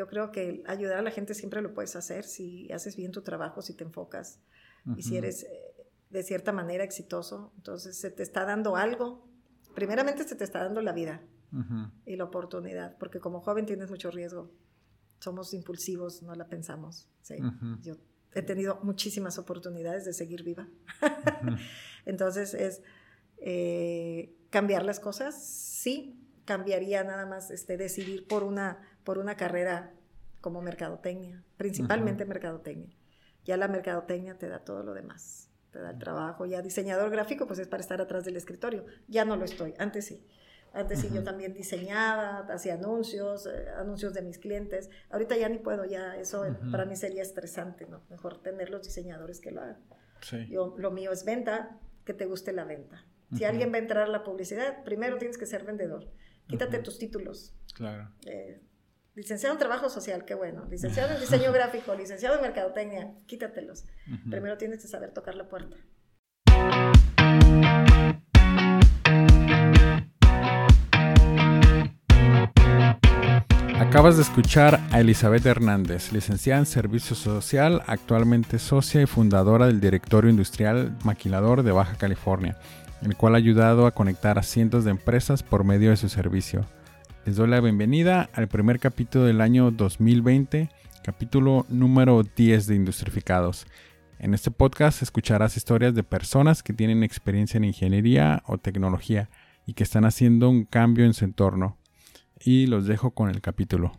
Yo creo que ayudar a la gente siempre lo puedes hacer si haces bien tu trabajo, si te enfocas y si eres eh, de cierta manera exitoso. Entonces se te está dando algo. Primeramente se te está dando la vida y la oportunidad, porque como joven tienes mucho riesgo. Somos impulsivos, no la pensamos. ¿sí? Yo he tenido muchísimas oportunidades de seguir viva. Entonces es eh, cambiar las cosas, sí, cambiaría nada más este, decidir por una, por una carrera como mercadotecnia, principalmente mercadotecnia. Ya la mercadotecnia te da todo lo demás, te da el trabajo. Ya diseñador gráfico, pues es para estar atrás del escritorio. Ya no lo estoy, antes sí. Antes sí yo también diseñaba, hacía anuncios, eh, anuncios de mis clientes. Ahorita ya ni puedo, ya eso para mí sería estresante, ¿no? Mejor tener los diseñadores que lo hagan. Yo, lo mío es venta, que te guste la venta. Si alguien va a entrar a la publicidad, primero tienes que ser vendedor. Quítate tus títulos. Claro. Eh, licenciado en trabajo social, qué bueno. Licenciado en diseño gráfico, licenciado en mercadotecnia, quítatelos. Primero tienes que saber tocar la puerta. Acabas de escuchar a Elizabeth Hernández, licenciada en Servicio Social, actualmente socia y fundadora del Directorio Industrial Maquilador de Baja California el cual ha ayudado a conectar a cientos de empresas por medio de su servicio. Les doy la bienvenida al primer capítulo del año 2020, capítulo número 10 de Industrificados. En este podcast escucharás historias de personas que tienen experiencia en ingeniería o tecnología y que están haciendo un cambio en su entorno. Y los dejo con el capítulo.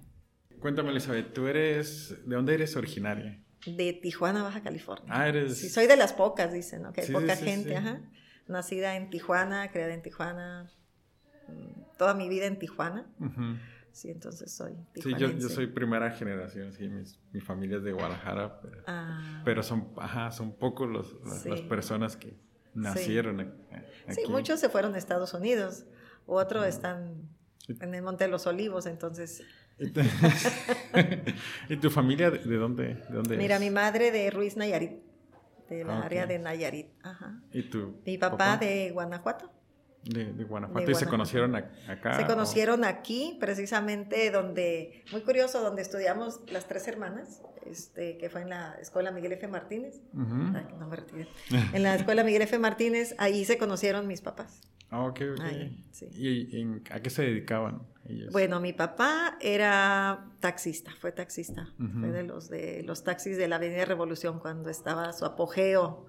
Cuéntame, Elizabeth, ¿tú eres. ¿De dónde eres originaria? De Tijuana, Baja California. Ah, eres. Sí, soy de las pocas, dicen, ¿no? Que hay poca gente, ajá nacida en Tijuana, creada en Tijuana, toda mi vida en Tijuana. Sí, entonces soy Sí, yo, yo, soy primera generación, sí, mi familia es de Guadalajara, pero, ah. son, ajá, son pocos los, las, personas que nacieron aquí. Sí, muchos se fueron a Estados Unidos, otros están en el Monte de los Olivos, entonces... ¿Y tu familia de dónde, de dónde Mira, mi madre de Ruiz Nayarit del ah, área de Nayarit. Ajá. ¿Y tú? Mi papá, de Guanajuato. De, Guanajuato. ¿Y se conocieron acá? Se conocieron aquí, precisamente donde, muy curioso, donde estudiamos las tres hermanas, este, que fue en la escuela Miguel F. Martínez. no me retiré. En la escuela Miguel F. Martínez, ahí se conocieron mis papás. Ah, ok, ok. ¿Y a qué se dedicaban ellos? Bueno, mi papá era taxista, fue taxista. Fue de los, de los taxis de la Avenida Revolución cuando estaba su apogeo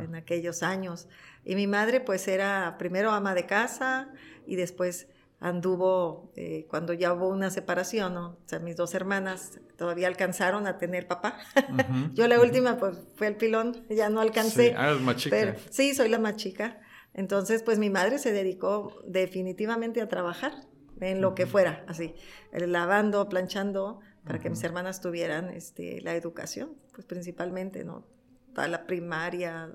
en aquellos años. Y mi madre pues era primero ama de casa y después anduvo, eh, cuando ya hubo una separación, o sea, mis dos hermanas todavía alcanzaron a tener papá. Yo la última pues fue el pilón, ya no alcancé. Sí, ah, más chica. sí, soy la más chica. Entonces, pues mi madre se dedicó definitivamente a trabajar en lo que fuera, así, lavando, planchando, para que mis hermanas tuvieran este, la educación, pues principalmente, ¿no? Toda la primaria,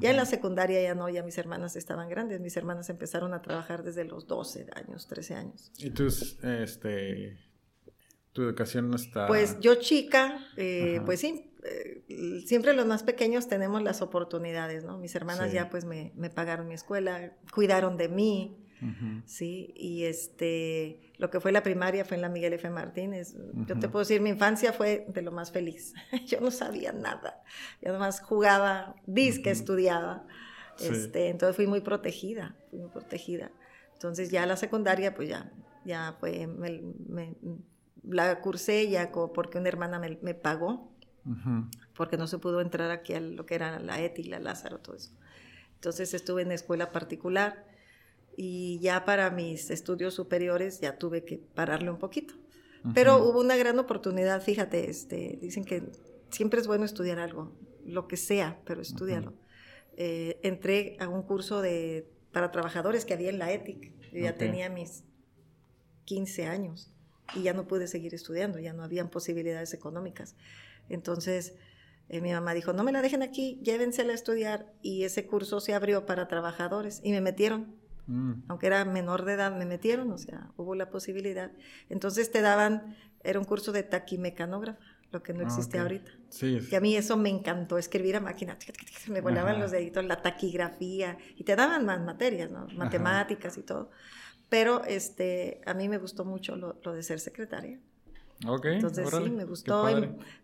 ya en la secundaria ya no, ya mis hermanas estaban grandes, mis hermanas empezaron a trabajar desde los 12 años, 13 años. ¿Y tú, este, tu educación no está...? Pues yo chica, eh, pues sí, eh, siempre los más pequeños tenemos las oportunidades, ¿no? Mis hermanas ya pues me, pagaron mi escuela, cuidaron de mí, ¿sí? Y este, lo que fue la primaria fue en la Miguel F. Martínez. Yo te puedo decir, mi infancia fue de lo más feliz. Yo no sabía nada. Yo nomás jugaba, disque, estudiaba. Este, entonces fui muy protegida, fui muy protegida. Entonces ya la secundaria, pues ya, ya fue, la cursé ya porque una hermana me, me pagó porque no se pudo entrar aquí a lo que era la ETI, la Lázaro, todo eso. Entonces estuve en escuela particular y ya para mis estudios superiores ya tuve que pararle un poquito. Pero hubo una gran oportunidad, fíjate, este, dicen que siempre es bueno estudiar algo, lo que sea, pero estudiarlo. Eh, entré a un curso de, para trabajadores que había en la ETIC. Yo ya tenía mis 15 años y ya no pude seguir estudiando, ya no habían posibilidades económicas. Entonces, eh, mi mamá dijo, no me la dejen aquí, llévensela a estudiar. Y ese curso se abrió para trabajadores y me metieron. Mm. Aunque era menor de edad, me metieron, o sea, hubo la posibilidad. Entonces te daban, era un curso de taquimecanógrafa, lo que no ah, existe ahorita. Sí, Y a mí eso me encantó, escribir a máquina, me volaban los deditos, la taquigrafía, y te daban más materias, ¿no? Matemáticas y todo. Pero este, a mí me gustó mucho lo, lo de ser secretaria. Entonces sí, me gustó,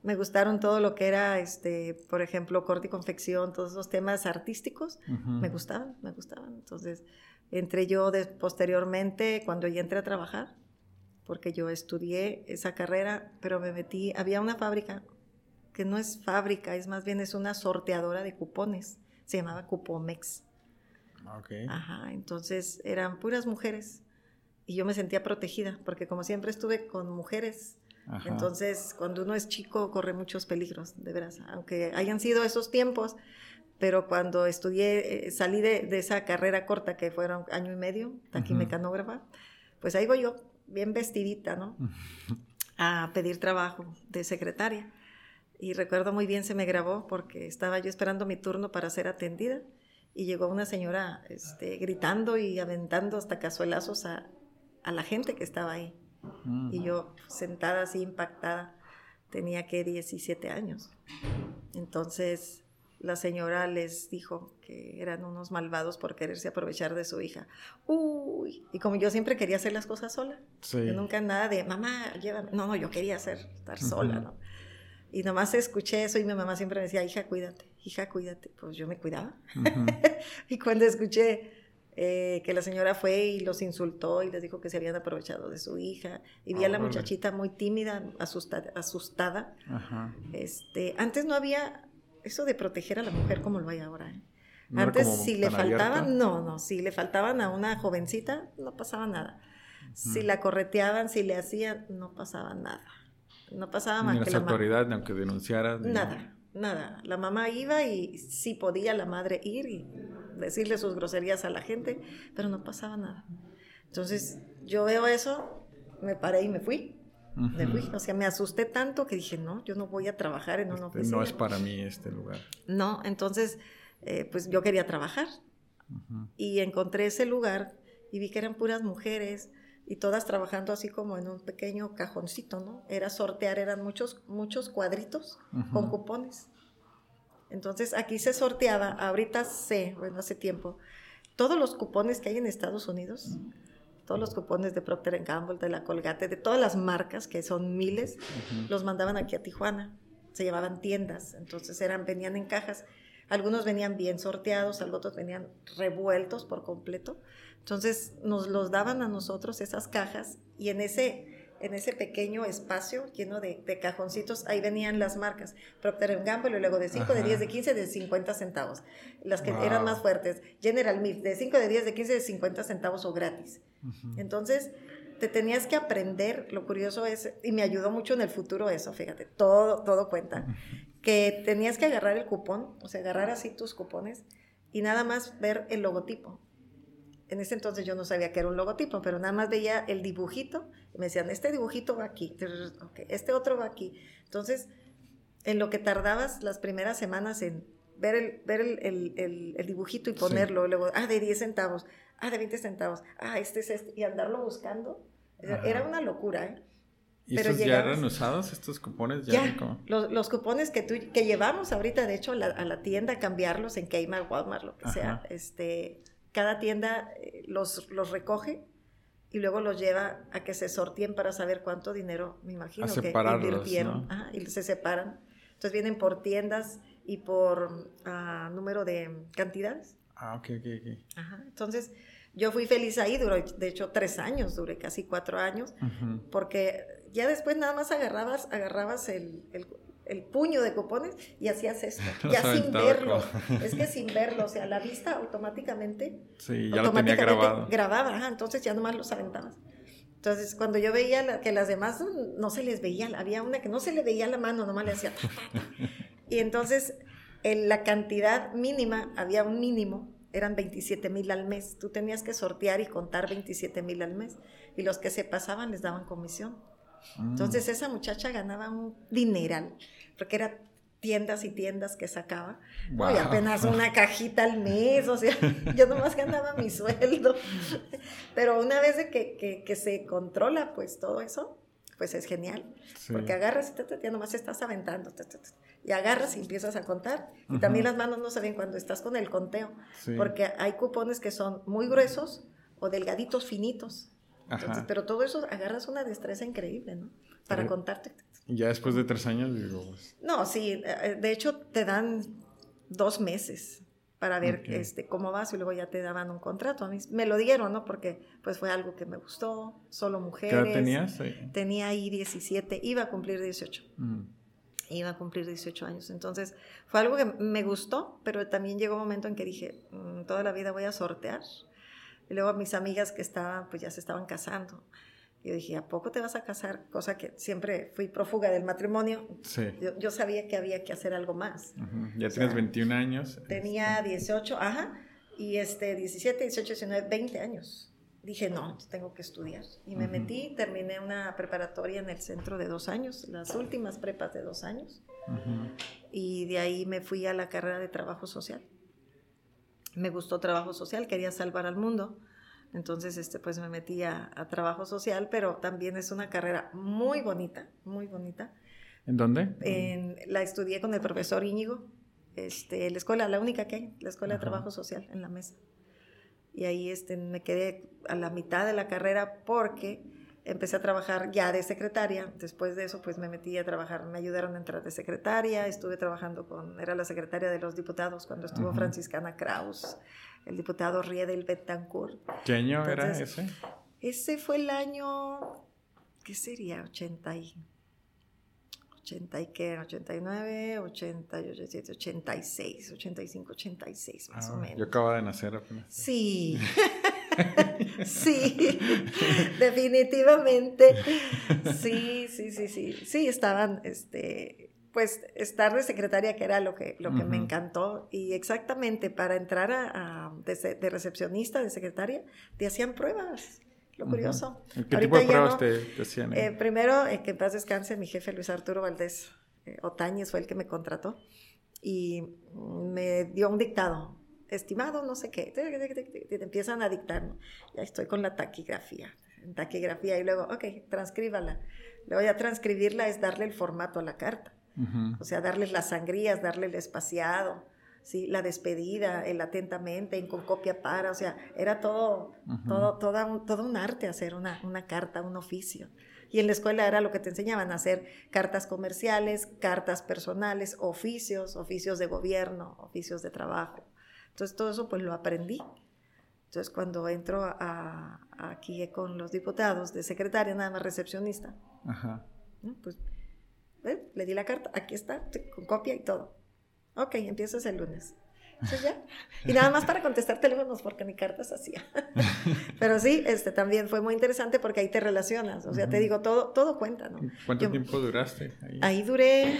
me gustaron todo lo que era, este, por ejemplo, corte y confección, todos esos temas artísticos, me gustaban, me gustaban. Entonces entré yo posteriormente cuando ya entré a trabajar, porque yo estudié esa carrera, pero me metí, había una fábrica que no es fábrica, es más bien es una sorteadora de cupones, se llamaba Cupomex. Okay. Ajá, entonces eran puras mujeres y yo me sentía protegida, porque como siempre estuve con mujeres, entonces cuando uno es chico corre muchos peligros, de veras, aunque hayan sido esos tiempos, pero cuando estudié, eh, salí de, esa carrera corta que fueron año y medio, taquimecanógrafa, pues ahí voy yo, bien vestidita, ¿no? A pedir trabajo de secretaria. Y recuerdo muy bien, se me grabó porque estaba yo esperando mi turno para ser atendida y llegó una señora este, gritando y aventando hasta cazuelazos a, a la gente que estaba ahí. Y yo sentada así impactada, tenía que 17 años. Entonces la señora les dijo que eran unos malvados por quererse aprovechar de su hija. Uy, y como yo siempre quería hacer las cosas sola, nunca nada de mamá, llévame. No, no, yo quería hacer, estar sola, ¿no? Y nomás escuché eso y mi mamá siempre me decía, hija, cuídate, hija, cuídate. Pues yo me cuidaba. y cuando escuché eh, que la señora fue y los insultó y les dijo que se habían aprovechado de su hija y vi a la muchachita muy tímida, asustada. asustada. Este, antes no había eso de proteger a la mujer como lo hay ahora. ¿eh? antes si le faltaban, no, no, si le faltaban a una jovencita, no pasaba nada. Si la correteaban, si le hacían, no pasaba nada. No pasaba más ni las autoridades, ni aunque denunciara. Nada, nada. La mamá iba y sí podía la madre ir y decirle sus groserías a la gente, pero no pasaba nada. Entonces yo veo eso, me paré y me fui. O sea, me asusté tanto que dije, no, yo no voy a trabajar en una este, oficina. No es para mí este lugar. No, entonces, eh, pues yo quería trabajar. Y encontré ese lugar y vi que eran puras mujeres y todas trabajando así como en un pequeño cajoncito, ¿no? Era sortear, eran muchos, muchos cuadritos con cupones. Entonces aquí se sorteaba, ahorita sé, bueno, hace tiempo, todos los cupones que hay en Estados Unidos, todos los cupones de Procter Gamble, de la Colgate, de todas las marcas, que son miles, los mandaban aquí a Tijuana. Se llevaban tiendas, entonces eran, venían en cajas. Algunos venían bien sorteados, otros venían revueltos por completo. Entonces nos los daban a nosotros esas cajas y en ese en ese pequeño espacio lleno de, cajoncitos, ahí venían las marcas. Procter Gamble y luego de 5, de 10, de 15, de 50 centavos. Las que eran más fuertes. General Mills, de 5, de 10, de 15, de 50 centavos o gratis. Entonces, te tenías que aprender, lo curioso es, y me ayudó mucho en el futuro eso, fíjate, todo, todo cuenta, que tenías que agarrar el cupón, o sea, agarrar así tus cupones y nada más ver el logotipo en ese entonces yo no sabía que era un logotipo, pero nada más veía el dibujito y me decían, este dibujito va aquí, este otro va aquí. Entonces, en lo que tardabas las primeras semanas en ver el, ver el, dibujito y ponerlo, luego, ah, de 10 centavos, ah, de 20 centavos, ah, este es este, y andarlo buscando, era una locura, ¿eh? ¿Y Pero estos ya eran usados, estos cupones? Ya, los, cupones que, tú, que llevamos ahorita, de hecho, a la, tienda a cambiarlos en Kmart, Walmart, lo que sea, este, cada tienda eh, los, los recoge y luego los lleva a que se sorteen para saber cuánto dinero, me imagino, que invirtieron. y se separan. Entonces vienen por tiendas y por ah, número de cantidades. Ah, ok, ok, ok. Ajá. Entonces yo fui feliz ahí, duró de hecho tres años, duré casi cuatro años, porque ya después nada más agarrabas, agarrabas el, el puño de cupones y hacías esto, ya sin verlo. Es que sin verlo, o sea, la vista automáticamente, sí, ya lo tenía grabado. grababa, entonces ya nomás los aventabas. Entonces, cuando yo veía que las demás no se les veía, había una que no se le veía la mano, nomás le hacía. y entonces, en la cantidad mínima, había un mínimo, eran 27 mil al mes. Tú tenías que sortear y contar 27 mil al mes. Y los que se pasaban les daban comisión. Entonces esa muchacha ganaba un dineral, porque era tiendas y tiendas que sacaba. Y apenas una cajita al mes, o sea, yo nomás ganaba mi sueldo. Pero una vez de que, que, se controla pues todo eso, pues es genial. Porque agarras y ya nomás estás aventando. y agarras y empiezas a contar. Y también las manos no se ven cuando estás con el conteo. Porque hay cupones que son muy gruesos o delgaditos, finitos pero todo eso agarras una destreza increíble, ¿no? para contarte. Ya después de tres años, digo, pues... No, sí, eh, de hecho te dan dos meses para ver este, cómo vas y luego ya te daban un contrato. A mí me lo dieron, ¿no? Porque pues fue algo que me gustó, solo mujeres. ¿Qué edad tenías? Tenía ahí 17, iba a cumplir 18. Mm. Iba a cumplir 18 años. Entonces fue algo que me gustó, pero también llegó un momento en que dije, mm, toda la vida voy a sortear. Y luego mis amigas que estaban, pues ya se estaban casando. Yo dije, ¿a poco te vas a casar? Cosa que siempre fui prófuga del matrimonio. Sí. Yo, sabía que había que hacer algo más. Ya tienes 21 años. Tenía 18, este. ajá, y este, 17, 18, 19, 20 años. Dije, no, tengo que estudiar. Y me metí, terminé una preparatoria en el centro de dos años, las últimas prepas de dos años. Y de ahí me fui a la carrera de trabajo social. Me gustó trabajo social, quería salvar al mundo entonces, este, pues me metí a, trabajo social, pero también es una carrera muy bonita, muy bonita. ¿En dónde? En, la estudié con el profesor Íñigo, este, la escuela, la única que hay, la escuela de trabajo social en la mesa. Y ahí este, me quedé a la mitad de la carrera porque empecé a trabajar ya de secretaria. Después de eso, pues me metí a trabajar, me ayudaron a entrar de secretaria. Estuve trabajando con, era la secretaria de los diputados cuando estuvo Franciscana Kraus el diputado Riedel Betancourt. ¿Qué año era ese? Ese fue el año, ¿qué sería? 80 y... 80 y qué, 89, 80, 86, 85, 86 más o ah, menos. Yo acababa de nacer apenas. Sí, sí, definitivamente. Sí, sí, sí, sí. Sí, estaban, este, pues estar de secretaria, que era lo que, lo que me encantó, y exactamente para entrar a, de, recepcionista, de secretaria, te hacían pruebas. Lo curioso. ¿Qué tipo de pruebas te, hacían? Eh, primero, eh, que en paz descanse, mi jefe Luis Arturo Valdés eh, Otañez fue el que me contrató y me dio un dictado. Estimado, no sé qué, te, empiezan a dictar. Ya estoy con la taquigrafía, taquigrafía, y luego, ok, transcríbala. Luego ya transcribirla es darle el formato a la carta. O sea, darles las sangrías, darle el espaciado, ¿sí? la despedida, el atentamente, en con copia para, o sea, era todo, todo, toda un, todo un arte hacer una, una carta, un oficio. Y en la escuela era lo que te enseñaban a hacer cartas comerciales, cartas personales, oficios, oficios de gobierno, oficios de trabajo. Entonces todo eso pues lo aprendí. Entonces cuando entro a, aquí con los diputados de secretaria, nada más recepcionista, pues le di la carta, aquí está, con copia y todo. Ok, empiezas el lunes. ya. Y nada más para contestar teléfonos porque mi carta es así. Pero sí, este también fue muy interesante porque ahí te relacionas. O sea, te digo, todo, todo cuenta, ¿no? ¿Cuánto tiempo duraste ahí? Ahí duré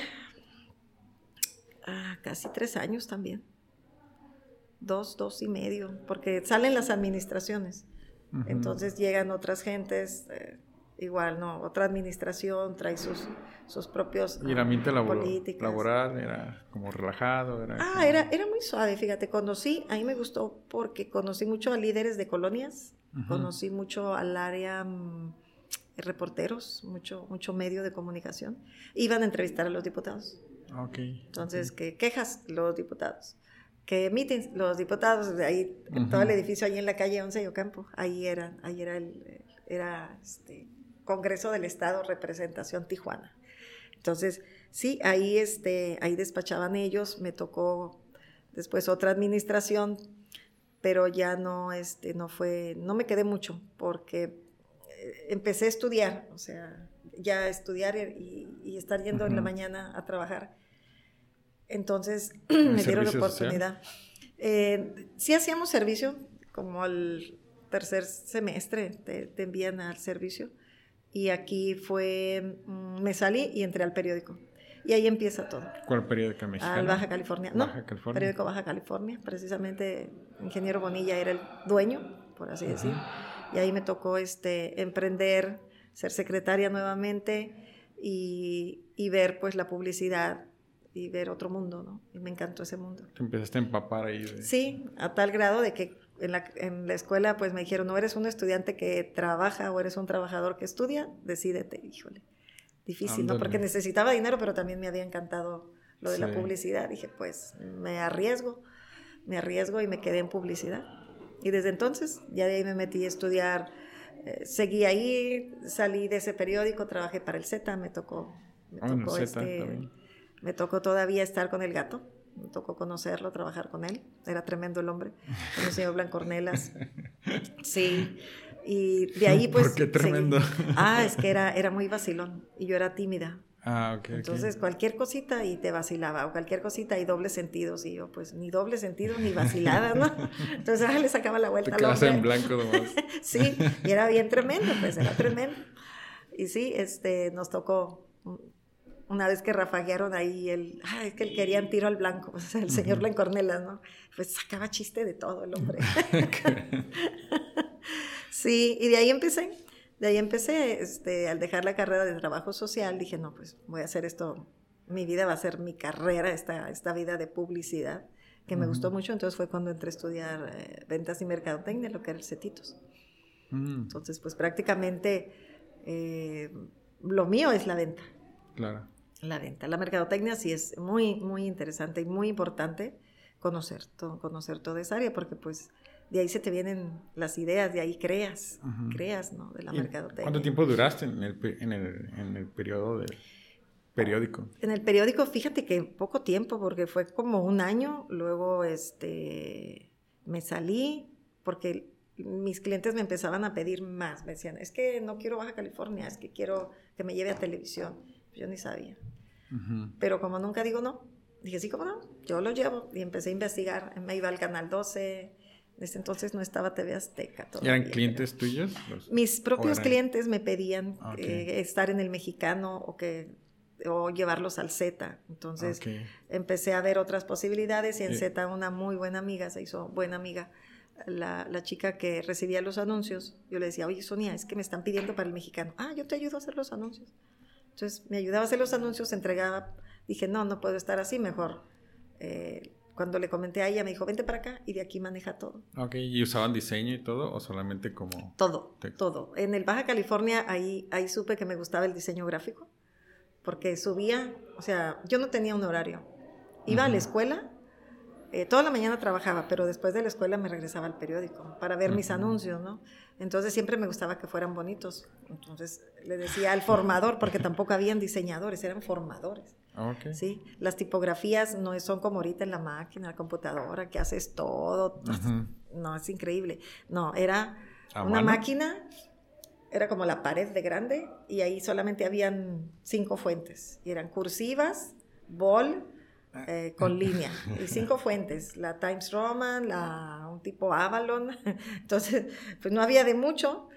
ah, casi tres años también. Dos, dos y medio, porque salen las administraciones. Entonces llegan otras gentes, eh, igual, ¿no? Otra administración trae sus, sus propios ¿Y el ambiente laboral era como relajado? Era ah, era, era muy suave, fíjate, conocí, a mí me gustó porque conocí mucho a líderes de colonias, conocí mucho al área mm, reporteros, mucho, mucho medio de comunicación, iban a entrevistar a los diputados. Okay. Entonces, ¿qué quejas los diputados? Que emiten los diputados, de ahí, todo el edificio ahí en la calle 11 de Ocampo, ahí era, ahí era el, era este, Congreso del Estado, representación Tijuana. Entonces, sí, ahí, este, ahí despachaban ellos, me tocó después otra administración, pero ya no, este, no fue, no me quedé mucho, porque eh, empecé a estudiar, o sea, ya estudiar y, estar yendo en la mañana a trabajar. Entonces, me dieron la oportunidad. Eh, sí hacíamos servicio, como al tercer semestre te envían al servicio y aquí fue, mm, me salí y entré al periódico. Y ahí empieza todo. ¿Cuál periódico mexicano? Al Baja California. No, Baja California. periódico Baja California. Precisamente, Ingeniero Bonilla era el dueño, por así decir. Y ahí me tocó este, emprender, ser secretaria nuevamente y, y, ver pues la publicidad y ver otro mundo, ¿no? Y me encantó ese mundo. Te empezaste a empapar ahí. Sí, a tal grado de que en la, en la, escuela pues me dijeron, no eres un estudiante que trabaja o eres un trabajador que estudia, decídete, híjole. Difícil, ¿no? Porque necesitaba dinero, pero también me había encantado lo de la publicidad. Dije, pues me arriesgo, me arriesgo y me quedé en publicidad. Y desde entonces, ya de ahí me metí a estudiar eh, seguí ahí, salí de ese periódico, trabajé para el Z, me tocó, me, Ah, tocó, este, me tocó todavía estar con el gato, me tocó conocerlo, trabajar con él, era tremendo el hombre, con el señor Blancornelas. Sí, y de ahí pues... ¿Por qué seguí. tremendo? Ah, es que era, era muy vacilón y yo era tímida. Ah, ok. ok. Entonces, cualquier cosita y te vacilaba, o cualquier cosita y doble sentidos. Y yo, pues, ni doble sentido ni vacilada, ¿no? Entonces, ah, le sacaba la Te vuelta al quedas hombre. en blanco nomás. Sí, y era bien tremendo, pues, era tremendo. Y sí, este, nos tocó una vez que rafaguearon ahí el, ah, es que él querían tiro al blanco, o sea, el señor Blancornelas, ¿no? Pues sacaba chiste de todo el hombre. Sí, y de ahí empecé. De ahí empecé, este, al dejar la carrera de trabajo social, dije, no, pues voy a hacer esto, mi vida va a ser mi carrera, esta, esta vida de publicidad, que me gustó mucho, entonces fue cuando entré a estudiar eh, ventas y mercadotecnia, lo que era el CETITOS. Mm, Entonces, pues prácticamente eh, lo mío es la venta, claro. La venta. La mercadotecnia sí es muy, muy interesante y muy importante conocer, todo, conocer toda esa área, porque pues de ahí se te vienen las ideas, de ahí creas, creas, ¿no? De la ¿Y mercadotecnia. ¿Cuánto tiempo duraste en el, en el, en el periodo del periódico? En el periódico, fíjate que poco tiempo, porque fue como un año, luego este, me salí, porque mis clientes me empezaban a pedir más, me decían, es que no quiero Baja California, es que quiero que me lleve a televisión. Yo ni sabía. Pero como nunca digo no, dije, sí, cómo no, yo lo llevo. Y empecé a investigar, me iba al Canal 12, desde entonces no estaba TV Azteca. ¿Y todavía. ¿Eran clientes tuyos? Los- Mis propios eran- clientes me pedían Ah, ok. eh, estar en el mexicano o que o llevarlos al Z. Entonces Ok. empecé a ver otras posibilidades y en Sí. Z una muy buena amiga se hizo buena amiga. La, la chica que recibía los anuncios, yo le decía, oye Sonia, es que me están pidiendo para el mexicano. Ah, yo te ayudo a hacer los anuncios. Entonces me ayudaba a hacer los anuncios, entregaba. Dije, no, no puedo estar así, mejor. eh, cuando le comenté a ella, me dijo, vente para acá y de aquí maneja todo. Ok, ¿y usaban diseño y todo o solamente como...? Todo, Te- todo. En el Baja California ahí, ahí supe que me gustaba el diseño gráfico, porque subía, o sea, yo no tenía un horario. Iba a la escuela, eh, toda la mañana trabajaba, pero después de la escuela me regresaba al periódico para ver mis anuncios, ¿no? Entonces siempre me gustaba que fueran bonitos. Entonces le decía al formador, porque tampoco habían diseñadores, eran formadores. Ok. ¿sí? Las tipografías no son como ahorita en la máquina, la computadora, que haces todo. No, es increíble. No, era ¿A una máquina, era como la pared de grande, y ahí solamente habían cinco fuentes. Y eran cursivas, bol, eh, con línea. Y cinco fuentes, la Times Roman, la, un tipo Avalon. Entonces, pues no había de mucho.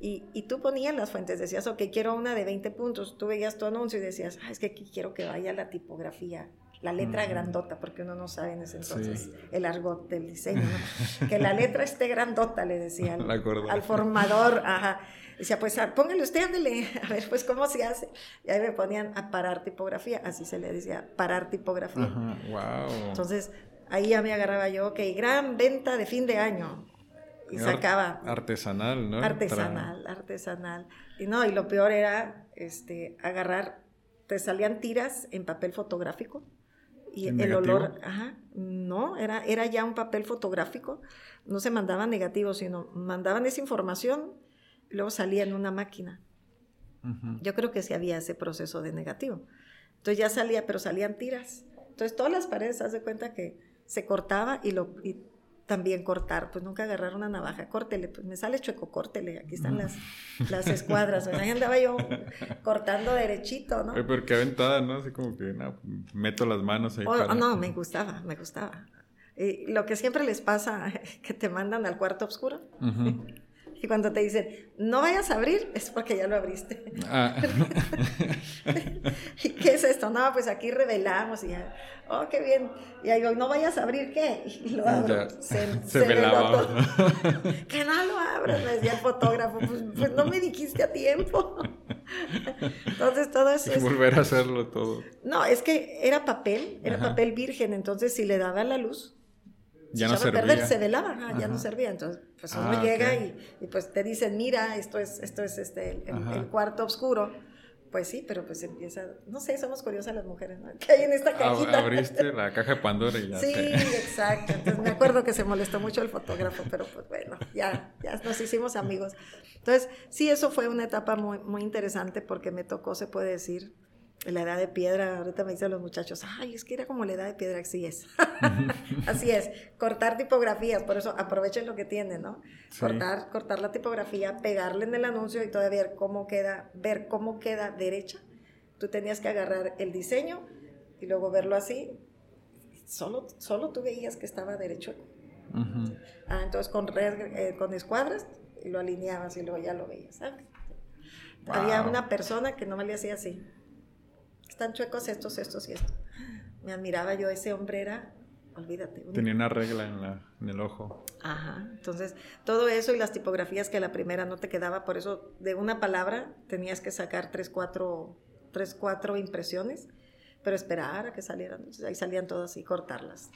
Y, y tú ponías las fuentes, decías, ok, quiero una de 20 puntos. Tú veías tu anuncio y decías, ah, es que quiero que vaya la tipografía, la letra Ujú. grandota, porque uno no sabe en ese entonces Sí. el argot del diseño, ¿no? que la letra esté grandota, le decía al, formador, ajá. Decía, pues ah, póngale usted, ándele, a ver, pues cómo se hace. Y ahí me ponían a parar tipografía, así se le decía, parar tipografía. Ajá, wow. Entonces, ahí ya me agarraba yo, ok, gran venta de fin de año. Y sacaba Artesanal, ¿no? artesanal, artesanal. Y no, y lo peor era este, agarrar, te salían tiras en papel fotográfico. Y ¿En el olor, ajá, no, era, era ya un papel fotográfico. No se mandaba negativo, sino mandaban esa información y luego salía en una máquina. Yo creo que sí había ese proceso de negativo. Entonces ya salía, pero salían tiras. Entonces todas las paredes, haz de cuenta que se cortaba y, lo, y también cortar. Pues nunca agarrar una navaja, córtele, pues me sale chueco, córtele. Aquí están las, las escuadras. O sea, ahí andaba yo cortando derechito, ¿no? Pero qué aventada, ¿no? Así como que, no, meto las manos ahí Oh, para... no, me gustaba, me gustaba. Y lo que siempre les pasa, que te mandan al cuarto oscuro. Y cuando te dicen, no vayas a abrir, es porque ya lo abriste. Ah. ¿Y qué es esto? No, pues aquí revelamos y ya, oh, qué bien. Y ahí digo, no vayas a abrir, ¿qué? Y lo abro. Ya. Se, Se se velaba. que no lo abras, me decía el fotógrafo. Pues, pues no me dijiste a tiempo. Entonces todo eso Y es... volver a hacerlo todo. No, es que era papel, era Ajá. papel virgen, entonces si le daba la luz, Ya no servía. perder, se velaba, ajá, ya no servía. Entonces, pues uno Ah, llega ok. y, y, pues te dicen, mira, esto es, esto es este, el, el cuarto oscuro. Pues sí, pero pues empieza, no sé, somos curiosas las mujeres, ¿no? ¿Qué hay en esta cajita? Abriste la caja de Pandora y ya. Sí, exacto. Entonces me acuerdo que se molestó mucho el fotógrafo, pero pues bueno, ya, ya nos hicimos amigos. Entonces, sí, eso fue una etapa muy, muy interesante porque me tocó, se puede decir, la edad de piedra, ahorita me dicen los muchachos, ay, es que era como la edad de piedra, así es. así es, cortar tipografías, por eso aprovechen lo que tienen, ¿no? Cortar, cortar la tipografía, pegarle en el anuncio y todavía ver cómo queda, ver cómo queda derecha. Tú tenías que agarrar el diseño y luego verlo así. Solo, solo tú veías que estaba derecho. ah, entonces con, eh, con escuadras lo alineabas y luego ya lo veías. Había una persona que no me le hacía así están chuecos estos, estos y estos. Me admiraba yo, ese hombre era, olvídate. Tenía una regla en, la, en el ojo. Ajá, entonces todo eso y las tipografías que la primera no te quedaba, por eso de una palabra tenías que sacar tres, cuatro, tres, cuatro impresiones, pero esperar a que salieran, entonces ahí salían todas y cortarlas.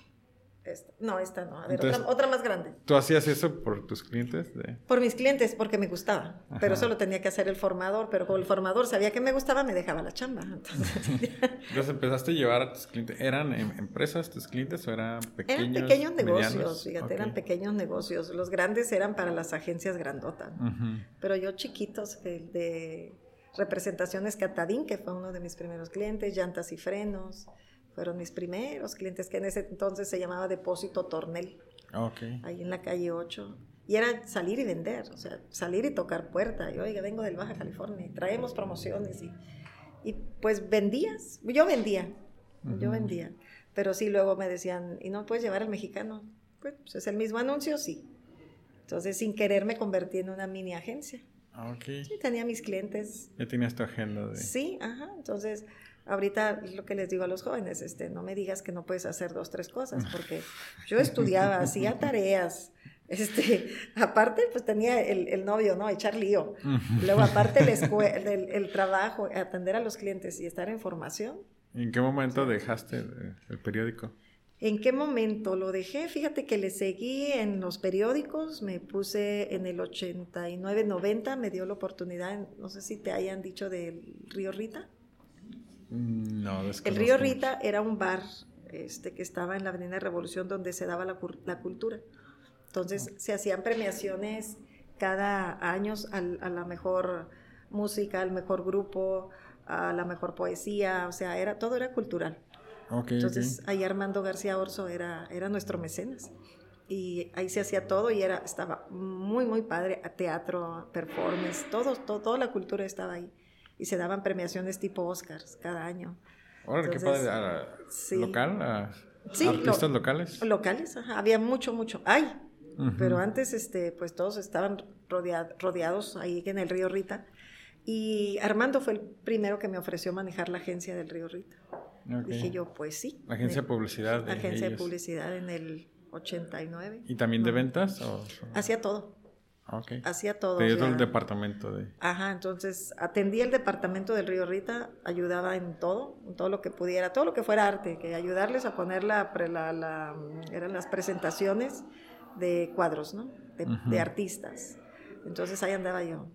No, esta no. A ver, otra, más grande. ¿Tú hacías eso por tus clientes? Por mis clientes, porque me gustaba. Pero eso lo tenía que hacer el formador. Pero como el formador sabía que me gustaba, me dejaba la chamba. Entonces, empezaste a llevar a tus clientes. ¿Eran em, empresas tus clientes o eran pequeños? Eran pequeños negocios, fíjate, eran pequeños negocios. Los grandes eran para las agencias grandotas. Pero yo chiquitos, de representaciones Catadín, que fue uno de mis primeros clientes, llantas y frenos fueron mis primeros clientes, que en ese entonces se llamaba Depósito Tornel. Okay. Ahí en la calle 8. Y era salir y vender, o sea, salir y tocar puerta. Y oiga, vengo del Baja California, traemos promociones y, y pues vendías. Yo vendía, yo vendía. Pero sí, luego me decían, ¿y no puedes llevar al mexicano? Pues, pues, es el mismo anuncio, sí. Entonces, sin querer, me convertí en una mini agencia. Ah, ok. Sí, tenía mis clientes. Ya tenías tu agenda de... Sí, ajá. Entonces, ahorita lo que les digo a los jóvenes, este, no me digas que no puedes hacer dos, tres cosas, porque yo estudiaba, hacía tareas, este, aparte pues tenía el, novio, ¿no? Echar lío. Luego aparte el, el, el, trabajo, atender a los clientes y estar en formación. ¿En qué momento dejaste el periódico? ¿En qué momento lo dejé? Fíjate que le seguí en los periódicos, me puse en el 89, 90, me dio la oportunidad, no sé si te hayan dicho del Río Rita. No, El Río Rita era un bar este, que estaba en la Avenida Revolución donde se daba la, cultura. Entonces se hacían premiaciones cada año a la mejor música, al mejor grupo, a la mejor poesía, o sea, era, todo era cultural. Entonces ahí Armando García Orso era, era nuestro mecenas. Y ahí se hacía todo y era, estaba muy, muy padre, teatro, performance, todo, todo, toda la cultura estaba ahí y se daban premiaciones tipo Oscars cada año. Ahora, qué padre. ¿Local? sí, ¿Artistas locales? Locales, ajá. Había mucho, mucho. Hay. Pero antes, este, pues todos estaban rodeados ahí en el río Rita. Y Armando fue el primero que me ofreció manejar la agencia del río Rita. Dije yo, pues sí. agencia de publicidad. agencia de publicidad en el 89. ¿Y también de ventas? Hacía todo. Okay. Hacía todo. Te el departamento de... Ajá, entonces atendía el departamento del Río Rita, ayudaba en todo, en todo lo que pudiera, todo lo que fuera arte, que ayudarles a poner la, la, eran las presentaciones de cuadros, ¿no? De, artistas. Entonces ahí andaba yo.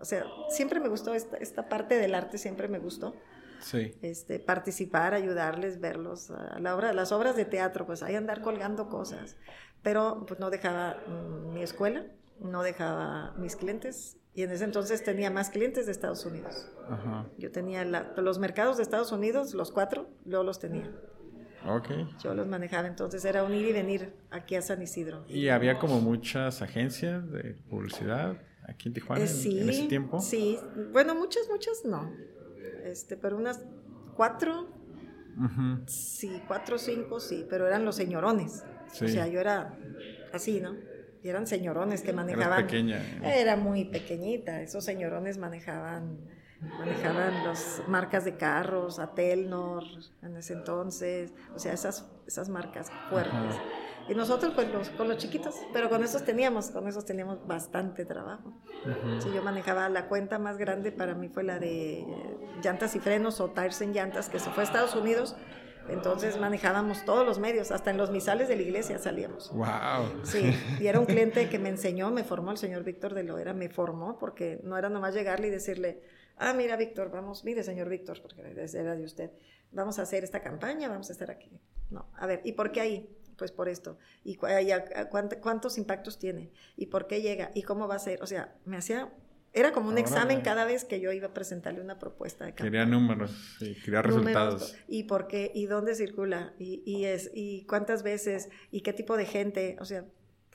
O sea, siempre me gustó esta, esta parte del arte, siempre me gustó. Sí. Este, participar, ayudarles, verlos. A la obra, las obras de teatro, pues ahí andar colgando cosas. Pero pues no dejaba mm, mi escuela no dejaba mis clientes y en ese entonces tenía más clientes de Estados Unidos. Yo tenía los mercados de Estados Unidos, los cuatro, yo los tenía. Okay. Yo los manejaba, entonces era un ir y venir aquí a San Isidro. ¿Y había como muchas agencias de publicidad aquí en Tijuana en, ese tiempo? Sí, bueno, muchas, muchas no. Este, pero unas cuatro, sí, cuatro o cinco, sí, pero eran los señorones. O sea, yo era así, ¿no? Eran señorones que manejaban. Era pequeña. Era muy pequeñita. Esos señorones manejaban manejaban las marcas de carros, Atelnor en ese entonces, o sea, esas, esas marcas fuertes. Y nosotros pues los, con los chiquitos, pero con esos teníamos, con esos teníamos bastante trabajo. yo manejaba la cuenta más grande para mí fue la de llantas y frenos o tires en llantas, que se fue a Estados Unidos entonces manejábamos todos los medios, hasta en los misales de la iglesia salíamos. ¡Wow! Sí, y era un cliente que me enseñó, me formó, el señor Víctor de Loera me formó, porque no era nomás llegarle y decirle, ah, mira, Víctor, vamos, mire, señor Víctor, porque era de usted, vamos a hacer esta campaña, vamos a estar aquí. No, a ver, ¿y por qué ahí? Pues por esto. ¿Y cuántos impactos tiene? ¿Y por qué llega? ¿Y cómo va a ser? O sea, me hacía era como un examen cada vez que yo iba a presentarle una propuesta de campaña. Quería números, quería resultados. y por qué, y dónde circula, y, y, es, y cuántas veces, y qué tipo de gente. O sea,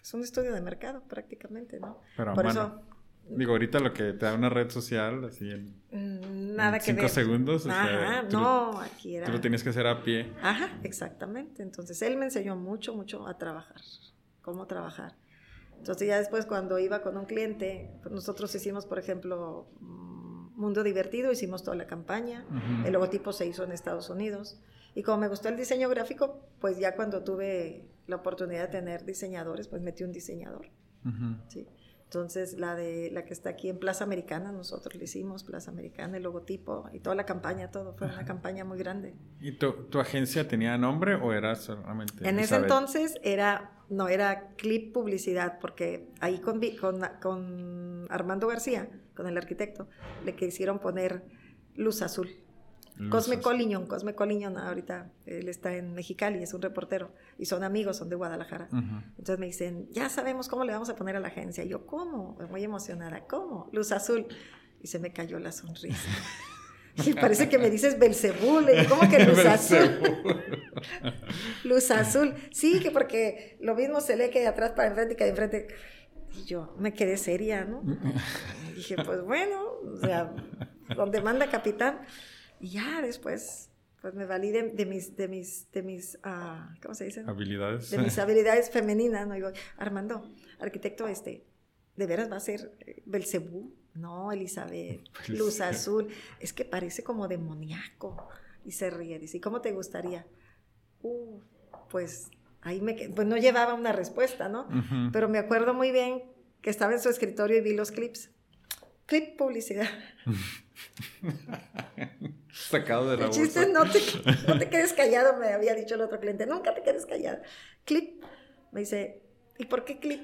es un estudio de mercado prácticamente, ¿no? Pero por eso. Digo, ahorita lo que te da una red social, así en, mm, Nada que cinco segundos. Ajá, no, aquí era. Tú lo tienes que hacer a pie. Ajá, exactamente. Entonces él me enseñó mucho, mucho a trabajar, cómo trabajar. Entonces ya después cuando iba con un cliente, pues nosotros hicimos, por ejemplo, mm, Mundo Divertido, hicimos toda la campaña, el logotipo se hizo en Estados Unidos. Y como me gustó el diseño gráfico, pues ya cuando tuve la oportunidad de tener diseñadores, pues metí un diseñador. ¿sí? Entonces, la de la que está aquí en Plaza Americana, nosotros le hicimos Plaza Americana, el logotipo y toda la campaña, todo fue una campaña muy grande. ¿Y tu, tu, agencia tenía nombre o era solamente? En ese entonces era, no, era Clip Publicidad, porque ahí con, con, con Armando García, con el arquitecto, le quisieron poner luz azul. Cosme Coliñón, Cosme Coliñón, ahorita él está en Mexicali, es un reportero, y son amigos, son de Guadalajara. Entonces me dicen, ya sabemos cómo le vamos a poner a la agencia. yo, ¿cómo? Muy emocionada, ¿cómo? Luz azul. Y se me cayó la sonrisa. y parece que me dices Belcebú, ¿cómo que luz azul? luz azul. Sí, que porque lo mismo se lee que de atrás para enfrente y que de enfrente. Y yo me quedé seria, ¿no? Y dije, pues bueno, o sea, donde manda capitán. Y ya después, pues me valí de, mis, de mis, de mis, uh, ¿cómo se dice? Habilidades. De mis habilidades femeninas, ¿no? Digo, Armando, arquitecto este, ¿de veras va a ser eh, Belcebú? No, Elizabeth, pues Luz Azul, es que parece como demoníaco. Y se ríe, dice, ¿y cómo te gustaría? Uh, pues ahí me pues no llevaba una respuesta, ¿no? Pero me acuerdo muy bien que estaba en su escritorio y vi los clips. Clip publicidad. Sacado de la El chiste no te, no te quedes callado, me había dicho el otro cliente. Nunca te quedes callado. Clip. Me dice, ¿y por qué clip?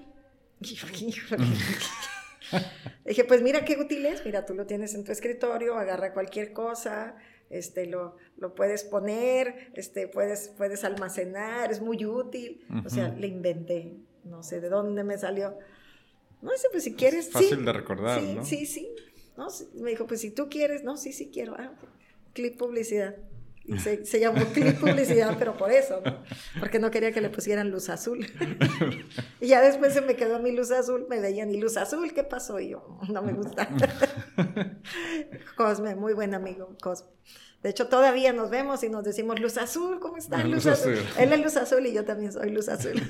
Dije, pues mira qué útil es. Mira, tú lo tienes en tu escritorio, agarra cualquier cosa, este, lo, lo puedes poner, este, puedes, puedes almacenar, es muy útil. O sea, le inventé. No sé de dónde me salió. No sé, pues si quieres. Fácil de recordar, sí, ¿no? Sí, sí. ¿no? Me dijo, pues si tú quieres, no, sí, sí quiero. Ah, clip publicidad. Y se, se, llamó clip publicidad, pero por eso, ¿no? Porque no quería que le pusieran luz azul. y ya después se me quedó mi luz azul, me veían, ¿y luz azul qué pasó? Y yo, no me gusta. Cosme, muy buen amigo, Cosme. De hecho, todavía nos vemos y nos decimos, Luz Azul, ¿cómo estás, Luz, azul? Él es Luz Azul y yo también soy Luz Azul.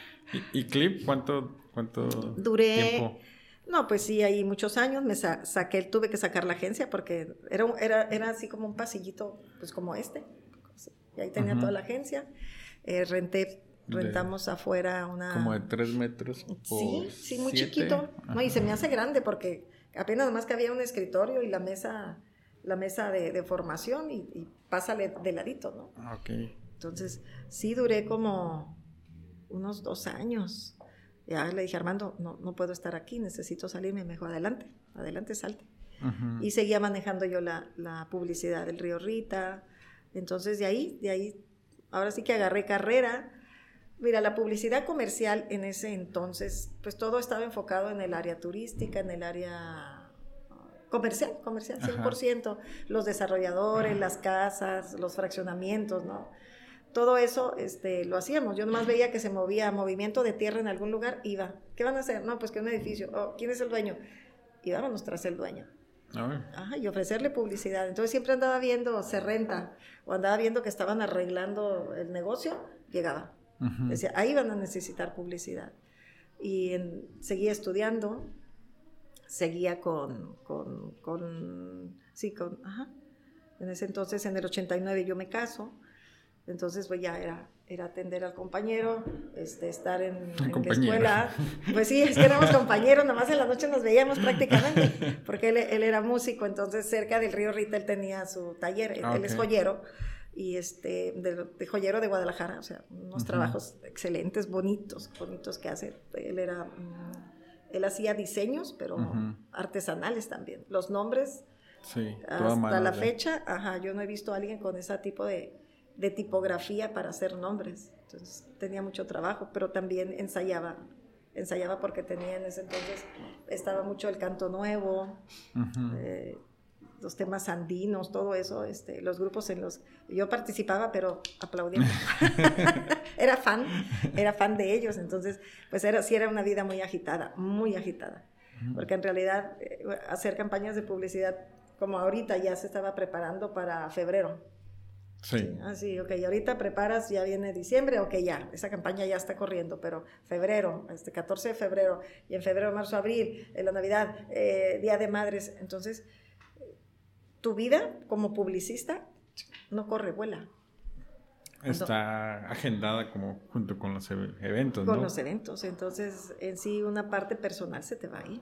¿Y, Clip cuánto, cuánto Duré, tiempo? No, pues sí, ahí muchos años me saqué, tuve que sacar la agencia porque era, era, era así como un pasillito, pues como este. Y ahí tenía toda la agencia. Eh, renté, rentamos afuera una... Como de tres metros. sí, sí, muy chiquito. No, y se me hace grande porque apenas más que había un escritorio y la mesa, la mesa de, formación y, y, pásale de ladito, ¿no? Ok. Entonces, sí duré como unos dos años ya le dije, Armando, no, no puedo estar aquí, necesito salirme. Me dijo, adelante, adelante, salte. Y seguía manejando yo la, la, publicidad del río Rita. Entonces, de ahí, de ahí, ahora sí que agarré carrera. Mira, la publicidad comercial en ese entonces, pues todo estaba enfocado en el área turística, en el área comercial, comercial, 100%. Los desarrolladores, las casas, los fraccionamientos, ¿no? Todo eso este, lo hacíamos. Yo nomás veía que se movía movimiento de tierra en algún lugar, iba. ¿Qué van a hacer? No, pues que un edificio. Oh, ¿Quién es el dueño? Y vámonos tras el dueño. Ajá, y ofrecerle publicidad. Entonces siempre andaba viendo, se renta, o andaba viendo que estaban arreglando el negocio, llegaba. Decía, ahí van a necesitar publicidad. Y seguía estudiando, seguía con, con, con, sí, con, ajá. En ese entonces, en el 89 yo me caso, entonces, pues ya era, era atender al compañero, este, estar en, la escuela. Pues sí, es que éramos compañeros, nada más en la noche nos veíamos prácticamente, porque él, él, era músico, entonces cerca del río Rita él tenía su taller, él es joyero, y este, de, joyero de Guadalajara, o sea, unos trabajos excelentes, bonitos, bonitos que hace. Él era, mm, él hacía diseños, pero artesanales también. Los nombres Sí, hasta la fecha, ajá, yo no he visto a alguien con ese tipo de, de tipografía para hacer nombres. Entonces tenía mucho trabajo, pero también ensayaba ensayaba porque tenía en ese entonces, estaba mucho el canto nuevo, eh, los temas andinos, todo eso, este, los grupos en los... Yo participaba, pero aplaudía. era fan, era fan de ellos, entonces, pues era, sí era una vida muy agitada, muy agitada, porque en realidad eh, hacer campañas de publicidad como ahorita ya se estaba preparando para febrero. Sí. Así, ah, ok, ahorita preparas, ya viene diciembre, ok, ya, esa campaña ya está corriendo, pero febrero, este 14 de febrero, y en febrero, marzo, abril, en la Navidad, eh, Día de Madres, entonces, tu vida como publicista no corre, vuela. Está agendada como junto con los eventos, Con los eventos, entonces en sí una parte personal se te va ahí,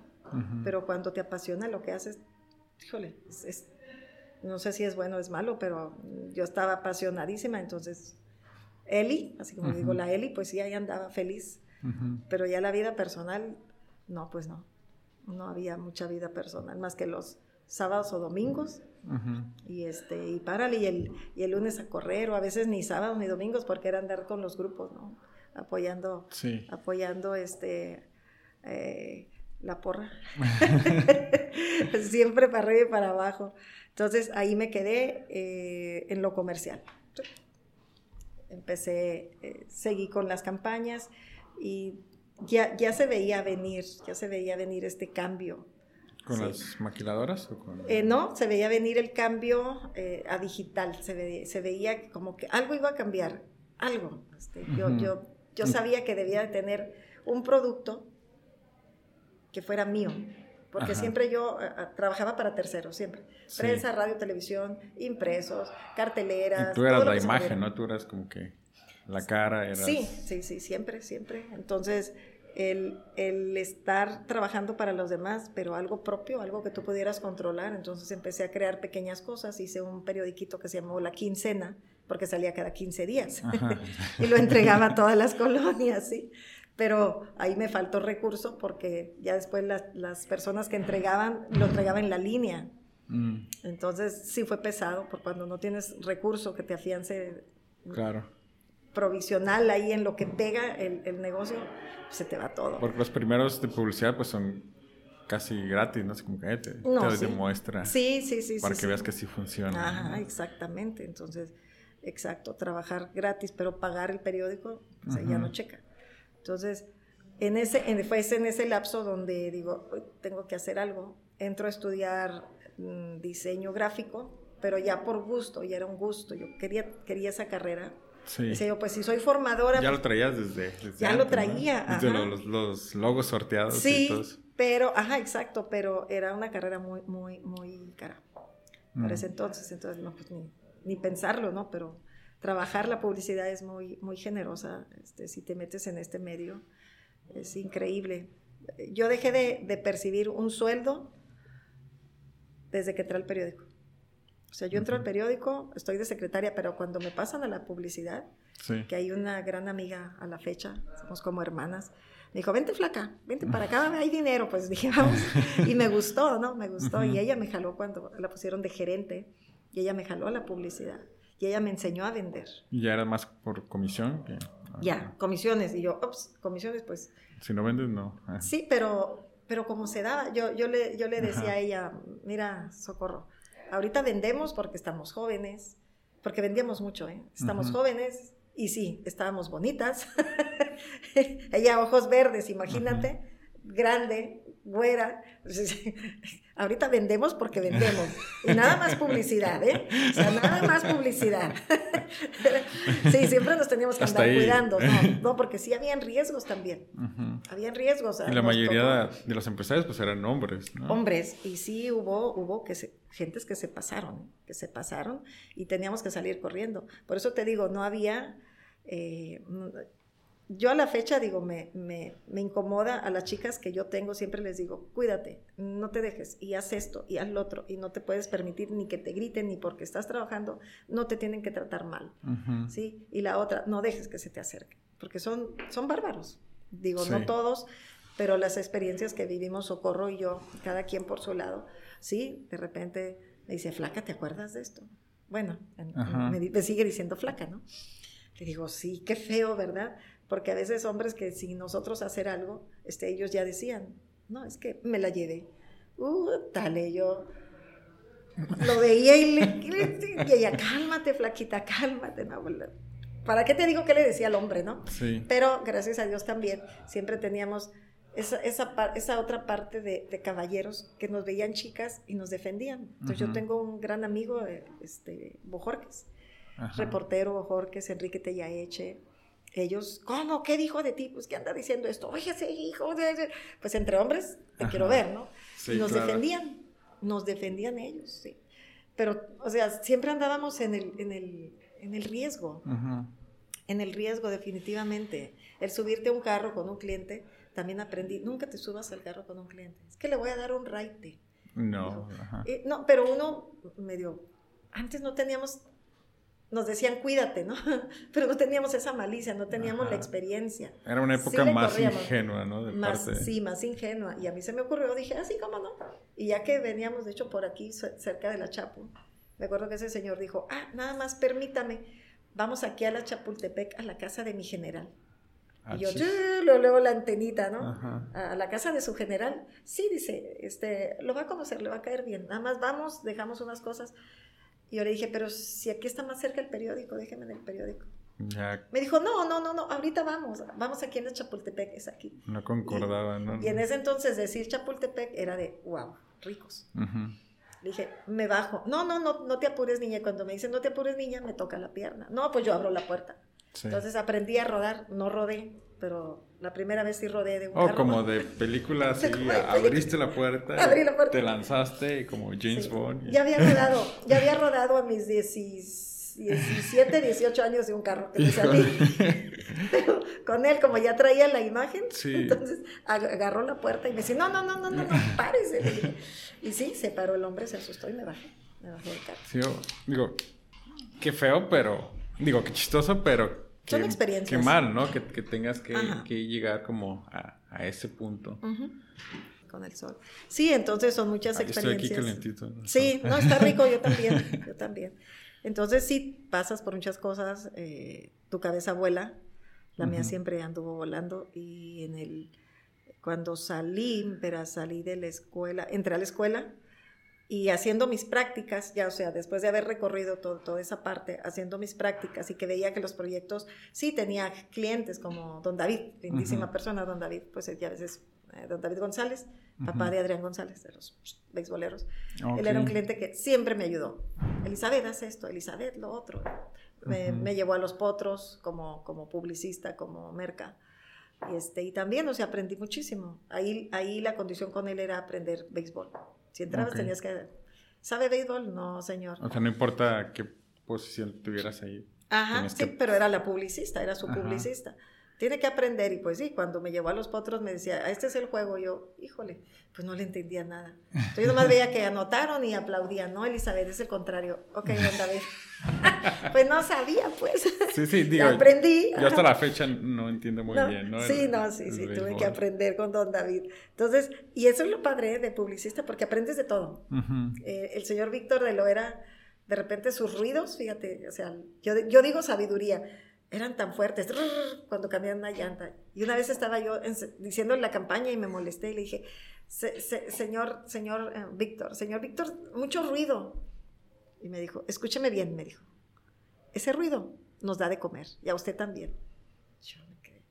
pero cuando te apasiona lo que haces, híjole, es no sé si es bueno o es malo, pero yo estaba apasionadísima, entonces Eli, así como digo la Eli, pues sí, ahí andaba feliz, pero ya la vida personal, no, pues no, no había mucha vida personal, más que los sábados o domingos, y este, y párale, y el, y el lunes a correr, o a veces ni sábados ni domingos, porque era andar con los grupos, ¿no? Apoyando, apoyando este... Eh, la porra. Siempre para arriba y para abajo. Entonces ahí me quedé eh, en lo comercial. Empecé, eh, seguí con las campañas y ya, ya se veía venir, ya se veía venir este cambio. ¿Con las maquiladoras? O con... Eh, no, se veía venir el cambio a digital, se, se, veía como que algo iba a cambiar, algo. Este, yo, yo, yo sabía que debía de tener un producto que fuera mío, porque siempre yo eh, eh, trabajaba para terceros, siempre. Prensa, radio, televisión, impresos, carteleras. Y tú eras la imagen, ¿no? Tú eras como que la cara. Eras... Sí, sí, sí, siempre, siempre. Entonces, el, el, estar trabajando para los demás, pero algo propio, algo que tú pudieras controlar. Entonces empecé a crear pequeñas cosas, hice un periodiquito que se llamó La Quincena, porque salía cada 15 días y lo entregaba a todas las colonias, ¿sí? Pero ahí me faltó recurso porque ya después las, personas que entregaban lo entregaban en la línea. Mm. Entonces sí fue pesado, por cuando no tienes recurso que te afiance claro. provisional ahí en lo que pega el, negocio, se te va todo. Porque los primeros de publicidad pues son casi gratis, ¿no? sé como que te, no, te demuestra. Sí, sí, sí. Para que veas que sí funciona. Ajá, exactamente. Entonces, exacto, trabajar gratis, pero pagar el periódico, ya no checa. Entonces, en ese, en, fue en ese lapso donde digo, tengo que hacer algo. Entro a estudiar mm, diseño gráfico, pero ya por gusto, ya era un gusto. Yo quería, quería esa carrera. Sí. Decía yo, pues si soy formadora. Ya lo pues traías desde. ya lo traía. Desde los, los, logos sorteados. Sí, pero, ajá, exacto, pero era una carrera muy, muy, muy cara. Para mm. ese entonces, entonces, no, pues ni, ni pensarlo, ¿no? Pero trabajar la publicidad es muy, muy generosa. Este, si te metes en este medio, es increíble. Yo dejé de, percibir un sueldo desde que entré al periódico. O sea, yo entro al periódico, estoy de secretaria, pero cuando me pasan a la publicidad, que hay una gran amiga a la fecha, somos como hermanas, me dijo, vente flaca, vente para acá, hay dinero, pues dije, vamos. Y me gustó, ¿no? Me gustó. Y ella me jaló cuando la pusieron de gerente, y ella me jaló a la publicidad y ella me enseñó a vender. ¿Y ya era más por comisión? Ya, comisiones. Y yo, ups, comisiones, pues... Si no vendes, no. Ah. Sí, pero, pero como se daba, yo, yo, le, yo le decía a ella, mira, Socorro, ahorita vendemos porque estamos jóvenes, porque vendíamos mucho, ¿eh? Estamos jóvenes y sí, estábamos bonitas. ella ojos verdes, imagínate, grande, güera. Ahorita vendemos porque vendemos. Y nada más publicidad, ¿eh? O sea, nada más publicidad. sí, siempre nos teníamos que andar cuidando, ¿no? No, porque sí habían riesgos también. Habían riesgos. Y la mayoría de los empresarios pues eran hombres, ¿no? Hombres. Y sí hubo, hubo que se, gentes que se pasaron, que se pasaron y teníamos que salir corriendo. Por eso te digo, no había... Eh, yo a la fecha digo, me, me, me, incomoda a las chicas que yo tengo, siempre les digo, cuídate, no te dejes y haz esto y haz lo otro y no te puedes permitir ni que te griten ni porque estás trabajando, no te tienen que tratar mal, ¿sí? Y la otra, no dejes que se te acerque, porque son, son bárbaros, digo, no todos, pero las experiencias que vivimos Socorro y yo, cada quien por su lado, ¿sí? De repente Me dice, flaca, ¿te acuerdas de esto? Bueno, me, sigue diciendo flaca, ¿no? Le digo, sí, qué feo, ¿verdad? Porque a veces hombres que sin nosotros hacer algo, este, ellos ya decían, no, es que me la llevé. Uh, dale, yo lo veía y, le, y ella, cálmate, flaquita, cálmate. No, ¿Para qué te digo que le decía al hombre, no? Sí. Pero gracias a Dios también siempre teníamos esa, esa, esa otra parte de, de, caballeros que nos veían chicas y nos defendían. Entonces yo tengo un gran amigo, eh, este, Bojorques, reportero Bojorques, Enrique Tellaeche. Ellos, ¿cómo? ¿Qué dijo de ti? Pues, ¿qué anda diciendo esto? Oye, ese hijo de... Pues entre hombres, te quiero ver, ¿no? Sí, nos defendían, nos defendían ellos, sí. Pero, o sea, siempre andábamos en el, en el, en el riesgo. En el riesgo, definitivamente. El subirte a un carro con un cliente también aprendí, nunca te subas al carro con un cliente. Es que le voy a dar un raite. No. Eh, no, pero uno medio, antes no teníamos, nos decían cuídate, ¿no? pero no teníamos esa malicia, no teníamos la experiencia. Era una época más ingenua, ¿no? más, Sí, más ingenua. Y a mí se me ocurrió, dije, así ah, como no. Y ya que veníamos, de hecho, por aquí, cerca de la Chapu, me acuerdo que ese señor dijo, ah, nada más permítame, vamos aquí a la Chapultepec, a la casa de mi general. Ah, y yo, luego, la antenita, ¿no? A la casa de su general. Sí, dice, este, lo va a conocer, le va a caer bien. Nada más vamos, dejamos unas cosas. Y yo le dije, pero si aquí está más cerca el periódico, déjeme en el periódico. Me dijo, no, no, no, no, ahorita vamos, vamos aquí en el Chapultepec, es aquí. No concordaba, ¿no? Y en ese entonces decir Chapultepec era de, wow, ricos. Le dije, me bajo. No, no, no, no te apures, niña. Cuando me dicen, no te apures, niña, me toca la pierna. No, pues yo abro la puerta. Entonces aprendí a rodar, no rodé, pero la primera vez sí rodé de un oh, como de película así, abriste la puerta, te lanzaste como James Bond. Ya había rodado, ya había rodado a mis 17, 18 años de un carro que me salí. Pero con él, como ya traía la imagen, entonces agarró la puerta y me dice, no, no, no, no, no, no párese. Y sí, se paró el hombre, se asustó y me bajé, me bajé del carro. Sí, digo, qué feo, pero Digo, qué chistoso, pero... Son experiencias. Qué mal, ¿no? Que, tengas que, llegar como a, ese punto. Con el sol. Sí, entonces son muchas experiencias. Estoy aquí calentito. Sí, no, está rico, yo también, yo también. Entonces sí, pasas por muchas cosas, eh, tu cabeza vuela, la mía siempre anduvo volando y en el, cuando salí, pero salí de la escuela, entré a la escuela, y haciendo mis prácticas, ya o sea, después de haber recorrido todo, toda esa parte, haciendo mis prácticas y que veía que los proyectos, sí tenía clientes como don David, lindísima persona, don David, pues ya a veces, eh, don David González, papá de Adrián González, de los beisboleros. Él era un cliente que siempre me ayudó. Elizabeth, haz esto, Elizabeth, lo otro. Me, llevó a los potros como, como publicista, como merca. Y, este, y también, o sea, aprendí muchísimo. Ahí, ahí la condición con él era aprender béisbol. Si entrabas tenías que... ¿Sabe béisbol? No, señor. O sea, no importa qué posición tuvieras ahí. Ajá, sí, pero era la publicista, era su publicista tiene que aprender. Y pues sí, cuando me llevó a los potros me decía, este es el juego. Yo, híjole, pues no le entendía nada. Entonces yo nomás veía que anotaron y aplaudían. No, Elizabeth, es el contrario. Ok, don David. pues no sabía, pues. Sí, sí, digo. aprendí. Yo hasta la fecha no entiendo muy bien, ¿no? Sí, no, sí, sí, tuve que aprender con don David. Entonces, y eso es lo padre de publicista, porque aprendes de todo. Eh, el señor Víctor de Loera, de repente sus ruidos, fíjate, o sea, yo, yo digo sabiduría eran tan fuertes cuando cambiaban una llanta. Y una vez estaba yo diciendo en la campaña y me molesté y le dije, señor, señor eh, Víctor, señor Víctor, mucho ruido. Y me dijo, escúcheme bien, me dijo, ese ruido nos da de comer y a usted también. Yo me quedé.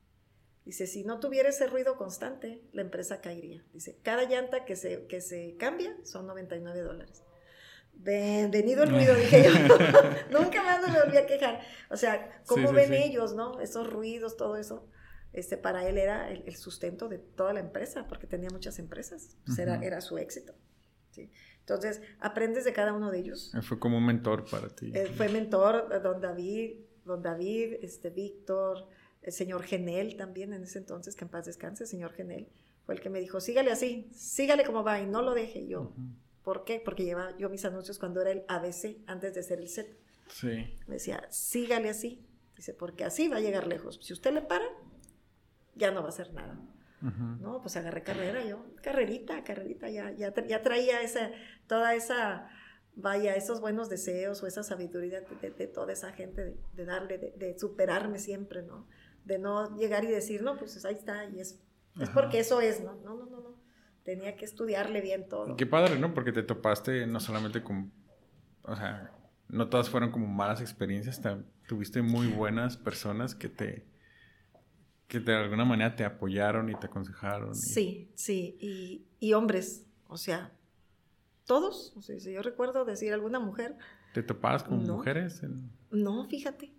Dice, si no tuviera ese ruido constante, la empresa caería. Dice, cada llanta que se, que se cambia son 99 dólares. Venido el ruido, dije yo. Nunca más me volví a quejar. O sea, ¿cómo ven ellos, no? Esos ruidos, todo eso. Este, para él era el, sustento de toda la empresa, porque tenía muchas empresas. Pues era, era, su éxito. ¿Sí? Entonces, aprendes de cada uno de ellos. Fue como un mentor para ti. Eh, fue mentor, eh, don David, don David, este, Víctor, el señor Genel también en ese entonces, que en paz descanse, el señor Genel, fue el que me dijo, sígale así, sígale como va y no lo deje. yo, ¿Por qué? Porque llevaba yo mis anuncios cuando era el ABC, antes de ser el Z. Sí. Me decía, sígale así. Dice, porque así va a llegar lejos. Si usted le para, ya no va a hacer nada. No, pues agarré carrera yo. Carrerita, carrerita. Ya, ya, ya traía esa, toda esa vaya, esos buenos deseos o esa sabiduría de, toda esa gente, de, darle, de, superarme siempre, ¿no? De no llegar y decir, no, pues ahí está, y es, es porque eso es, ¿no? No, no, no, no. Tenía que estudiarle bien todo. Qué padre, ¿no? Porque te topaste no solamente con, o sea, no todas fueron como malas experiencias, tuviste muy buenas personas que te, que de alguna manera te apoyaron y te aconsejaron. Sí, sí, y, y hombres, o sea, todos. O sea, si yo recuerdo decir alguna mujer. ¿Te topabas con mujeres? No, fíjate.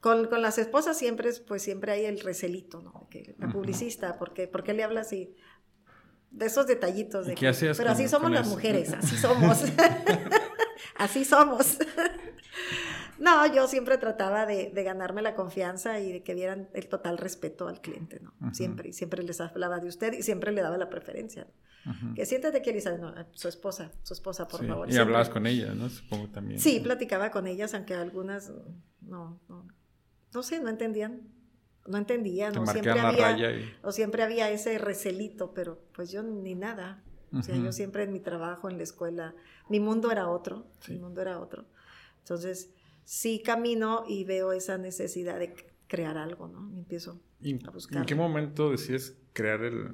Con, con, las esposas siempre, pues siempre hay el recelito, ¿no? Que la publicista, porque ¿por qué le hablas así? De esos detallitos. De ¿Qué hacías Pero así somos las mujeres, así somos. así somos. No, yo siempre trataba de, ganarme la confianza y de que vieran el total respeto al cliente, ¿no? Siempre, y siempre les hablaba de usted y siempre le daba la preferencia. Que siéntate que Elizabeth, no, su esposa, su esposa, por favor. Y hablabas con ella, ¿no? Supongo también. Sí, platicaba con ellas, aunque algunas no, no, no sé, no entendían. No entendían, o siempre, había, o siempre había ese recelito, pero pues yo ni nada. O sea, yo siempre en mi trabajo, en la escuela, mi mundo era otro, mi mundo era otro. Entonces, sí camino y veo esa necesidad de crear algo, ¿no? Y empiezo a buscar. ¿En qué momento decides crear el,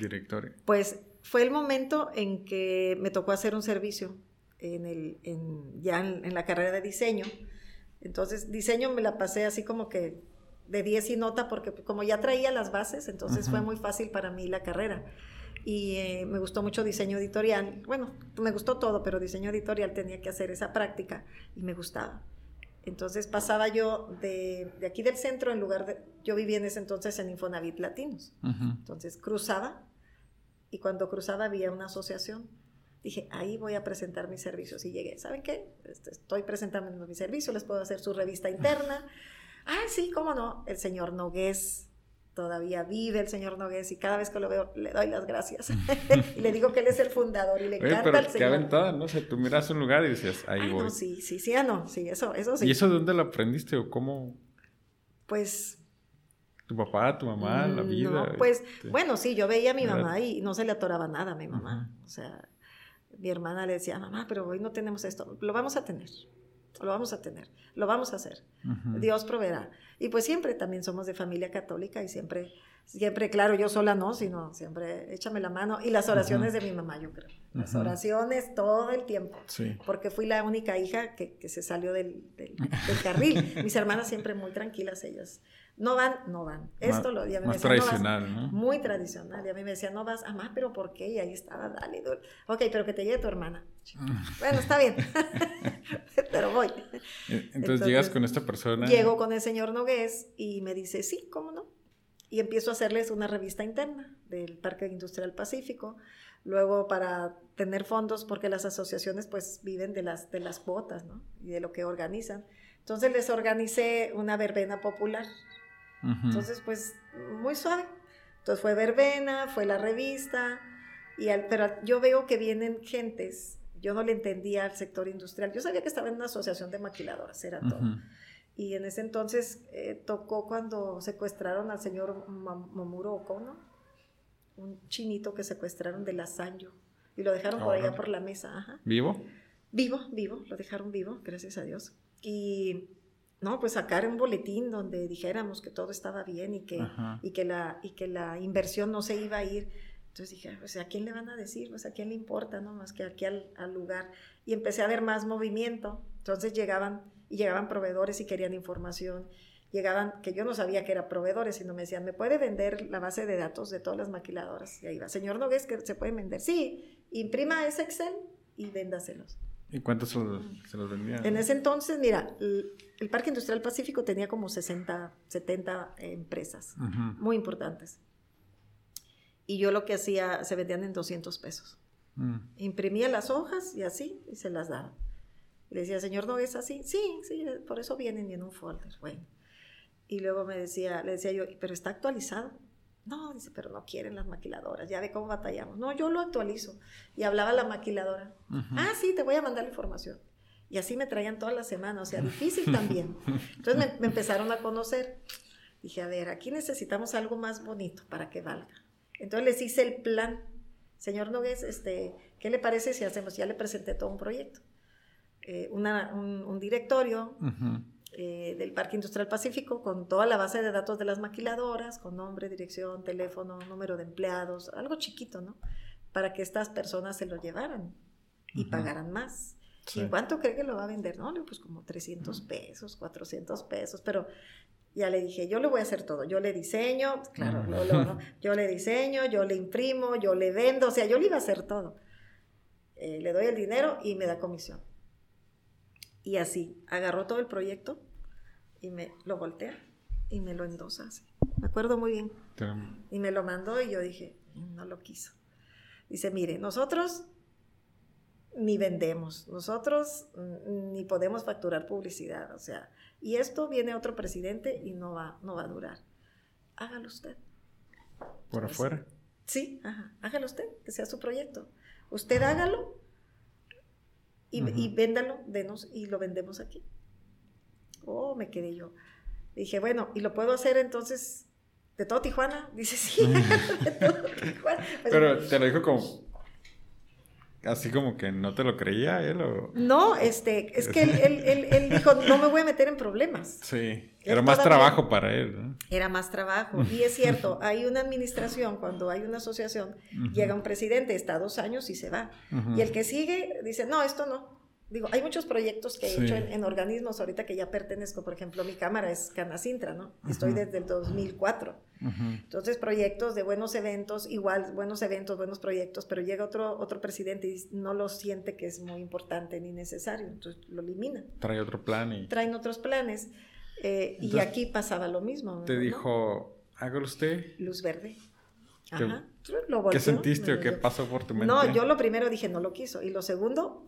directorio? Pues fue el momento en que me tocó hacer un servicio en el, en, ya en, la carrera de diseño. Entonces, diseño me la pasé así como que de 10 y nota, porque como ya traía las bases, entonces fue muy fácil para mí la carrera. Y eh, me gustó mucho diseño editorial. Bueno, me gustó todo, pero diseño editorial tenía que hacer esa práctica y me gustaba. Entonces pasaba yo de, de, aquí del centro, en lugar de, yo vivía en ese entonces en Infonavit Latinos. Entonces cruzaba y cuando cruzaba había una asociación. Dije, ahí voy a presentar mis servicios. Y llegué, ¿saben qué? Este, estoy presentando mis servicios, les puedo hacer su revista interna. ah, sí, cómo no. El señor Nogués todavía vive el señor Nogués y cada vez que lo veo le doy las gracias. y le digo que él es el fundador y le encanta pero el señor. Qué aventada, ¿no? O sea, tú miras un lugar y dices, ahí voy. No, sí, sí, sí, ah, no, sí, eso, eso sí. ¿Y eso de dónde lo aprendiste o cómo? Pues... ¿Tu papá, tu mamá, la mm, vida? No, pues, este, bueno, sí, yo veía a mi mamá y no se le atoraba nada a mi mamá. O sea, mi hermana le decía, mamá, pero hoy no tenemos esto, lo vamos a tener lo vamos a tener, lo vamos a hacer. Dios proveerá. Y pues siempre también somos de familia católica y siempre, siempre, claro, yo sola no, sino siempre échame la mano. Y las oraciones de mi mamá, yo creo. Las oraciones todo el tiempo. Porque fui la única hija que, que se salió del, del, del carril. Mis hermanas siempre muy tranquilas, ellas no van, no van. Esto lo, ya me más tradicional, no, Muy tradicional. Y a mí me decía, no vas, mamá, pero ¿por qué? Y ahí estaba, dale, dale. Ok, pero que te lleve tu hermana. bueno, está bien. pero voy. Entonces, llegas con esta persona. Llego con el señor Nogués y me dice, sí, ¿cómo no? Y empiezo a hacerles una revista interna del Parque Industrial Pacífico. Luego, para tener fondos, porque las asociaciones pues viven de las, de las cuotas, ¿no? Y de lo que organizan. Entonces les organicé una verbena popular entonces, pues, muy suave. Entonces fue verbena, fue la revista, y al, pero yo veo que vienen gentes, yo no le entendía al sector industrial, yo sabía que estaba en una asociación de maquiladoras, era todo. Y en ese entonces eh, tocó cuando secuestraron al señor Momuro Okono, un chinito que secuestraron de Lasaño, y lo dejaron por allá por la mesa. ¿Vivo? Vivo, vivo, lo dejaron vivo, gracias a Dios. Y no, pues sacar un boletín donde dijéramos que todo estaba bien y que, y que, la, y que la inversión no se iba a ir. Entonces dije, pues a quién le van a decir, pues a quién le importa, ¿no? Más que aquí al, lugar. Y empecé a ver más movimiento. Entonces llegaban, y llegaban proveedores y querían información. Llegaban, que yo no sabía que eran proveedores, sino me decían, ¿me puede vender la base de datos de todas las maquiladoras? Y ahí va, señor Nogués, que se puede vender. Sí, imprima ese Excel y véndaselos. ¿Y cuántos se los, vendían? En ese entonces, mira, el, Parque Industrial Pacífico tenía como 60, 70 empresas, muy importantes. Y yo lo que hacía, se vendían en 200 pesos. Mm. Imprimía las hojas y así, y se las daba. Y le decía, señor, ¿no es así? Sí, sí, por eso vienen en un folder. Bueno. Y luego me decía, le decía yo, pero está actualizado. No, dice, pero no quieren las maquiladoras, ya ve cómo batallamos. No, yo lo actualizo. Y hablaba la maquiladora. Ah, sí, te voy a mandar la información. Y así me traían toda la semana, o sea, difícil también. Entonces me, empezaron a conocer. Dije, a ver, aquí necesitamos algo más bonito para que valga. Entonces les hice el plan. Señor Nogués, este, ¿qué le parece si hacemos? Ya le presenté todo un proyecto. Eh, un, directorio eh, del Parque Industrial Pacífico con toda la base de datos de las maquiladoras, con nombre, dirección, teléfono, número de empleados, algo chiquito, ¿no? Para que estas personas se lo llevaran y pagaran más. ¿Y cuánto cree que lo va a vender? No, pues como 300 pesos, 400 pesos, pero ya le dije, yo le voy a hacer todo, yo le diseño, claro, yo le diseño, yo le imprimo, yo le vendo, o sea, yo le iba a hacer todo. Eh, le doy el dinero y me da comisión. Y así, agarró todo el proyecto y me lo voltea y me lo endosa así. Me acuerdo muy bien. Y me lo mandó y yo dije, no lo quiso. Dice, mire, nosotros ni vendemos, nosotros ni podemos facturar publicidad, o sea, y esto viene otro presidente y no va, no va a durar. Hágalo usted. ¿Por afuera? Sí, ajá, hágalo usted, que sea su proyecto. Usted hágalo y, véndalo, denos y lo vendemos aquí. Oh, me quedé yo. Dije, bueno, ¿y lo puedo hacer entonces de todo Tijuana? Dice, sí, de todo Tijuana. Pues, Pero te lo dijo como así como que no te lo creía él o... No, este, es que él, dijo, no me voy a meter en problemas. Sí, era más trabajo para él. Era más trabajo. Y es cierto, hay una administración, cuando hay una asociación, llega un presidente, está dos años y se va. Y el que sigue dice, no, esto no. Digo, hay muchos proyectos que he hecho en, organismos ahorita que ya pertenezco. Por ejemplo, mi cámara es Canacintra, ¿no? Estoy desde el 2004. Entonces, proyectos de buenos eventos, igual, buenos eventos, buenos proyectos, pero llega otro, otro presidente y no lo siente que es muy importante ni necesario, entonces lo elimina. Trae otro plan y... Traen otros planes. Eh, y aquí pasaba lo mismo. Te dijo, hágalo usted. Luz verde. Ajá. ¿Qué sentiste o qué pasó por tu mente? No, yo lo primero dije, no lo quiso. Y lo segundo,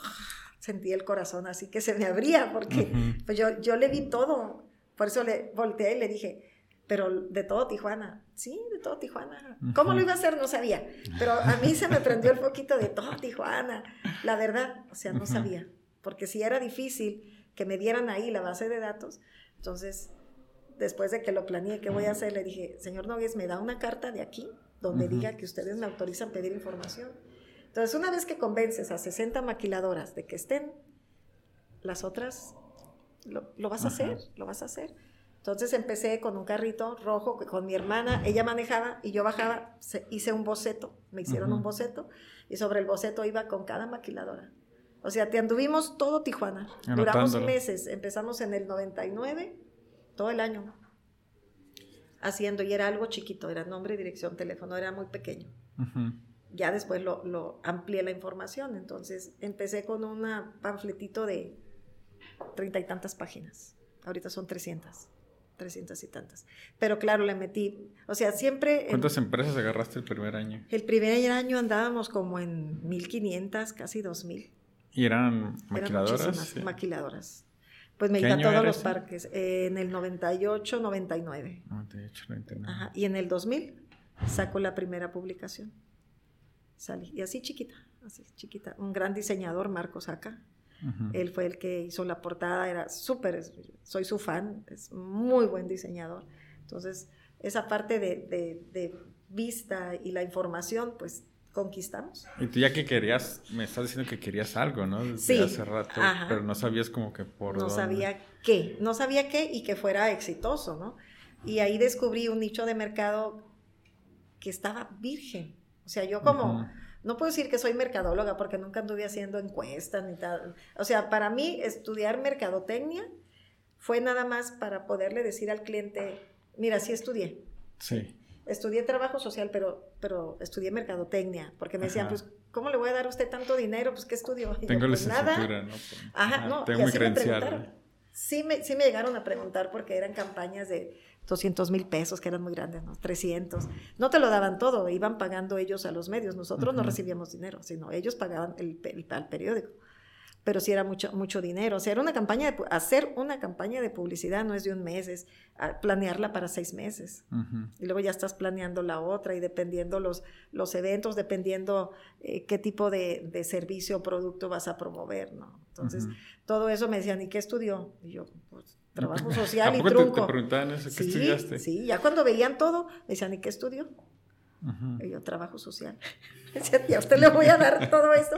sentí el corazón así que se me abría, porque pues yo, yo le vi todo. Por eso le volteé y le dije, pero de todo Tijuana. Sí, de todo Tijuana. ¿Cómo lo iba a hacer? No sabía. Pero a mí se me prendió el poquito de todo Tijuana. La verdad, o sea, no sabía. Porque si era difícil que me dieran ahí la base de datos, entonces, después de que lo planeé, ¿qué voy a hacer? Le dije, señor Nogues, ¿me da una carta de aquí donde diga que ustedes me autorizan pedir información? Entonces, una vez que convences a 60 maquiladoras de que estén, las otras lo, vas a hacer, lo vas a hacer. Entonces empecé con un carrito rojo con mi hermana, ella manejaba y yo bajaba, hice un boceto, me hicieron un boceto y sobre el boceto iba con cada maquiladora. O sea, te anduvimos todo Tijuana. Duramos meses, empezamos en el 99, todo el año haciendo y era algo chiquito, era nombre, dirección, teléfono, era muy pequeño ya después lo, amplié la información. Entonces empecé con un panfletito de treinta y tantas páginas. Ahorita son trescientas, trescientas y tantas. Pero claro, le metí, o sea, siempre... ¿Cuántas empresas agarraste el primer año? El primer año andábamos como en 1500, casi 2000. ¿Y eran maquiladoras? Eran maquiladoras. Pues me a todos los parques. en el 98, 99. 98, 99. Ajá. Y en el 2000 saco la primera publicación salí. Y así chiquita, así chiquita. Un gran diseñador, Marcos Aca. Él fue el que hizo la portada, era súper, soy su fan, es muy buen diseñador. Entonces, esa parte de, vista y la información, pues conquistamos. Y tú ya que querías, me estás diciendo que querías algo, ¿no? Desde sí. hace rato, pero no sabías como que por No sabía qué, no sabía qué y que fuera exitoso, ¿no? Y ahí descubrí un nicho de mercado que estaba virgen. O sea, yo como, no puedo decir que soy mercadóloga porque nunca anduve haciendo encuestas ni tal. O sea, para mí estudiar mercadotecnia fue nada más para poderle decir al cliente, mira, sí estudié. Sí. Estudié trabajo social, pero, pero estudié mercadotecnia, porque me decían, pues, ¿cómo le voy a dar a usted tanto dinero? Pues, ¿qué estudió? Tengo pues, licenciatura, ¿no? Ajá, no, Tengo y así Sí me, sí me llegaron a preguntar porque eran campañas de 200 mil pesos, que eran muy grandes, ¿no? 300. No te lo daban todo, iban pagando ellos a los medios. Nosotros no recibíamos dinero, sino ellos pagaban el, el, el, periódico. Pero sí era mucho, mucho dinero. O sea, era una campaña de, hacer una campaña de publicidad no es de un mes, es planearla para seis meses. Y luego ya estás planeando la otra y dependiendo los, los eventos, dependiendo eh, qué tipo de, de, servicio o producto vas a promover, ¿no? Entonces, todo eso me decían, ¿y qué estudió? Y yo, pues trabajo social y trunco. Te, te preguntaban eso? ¿Qué estudiaste? Sí, ya cuando veían todo, me decían, ¿y qué estudió? Y yo, trabajo social. Decía, a usted le voy a dar todo eso.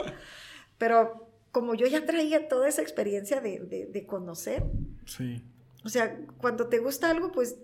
Pero como yo ya traía toda esa experiencia de, de, conocer. Sí. O sea, cuando te gusta algo, pues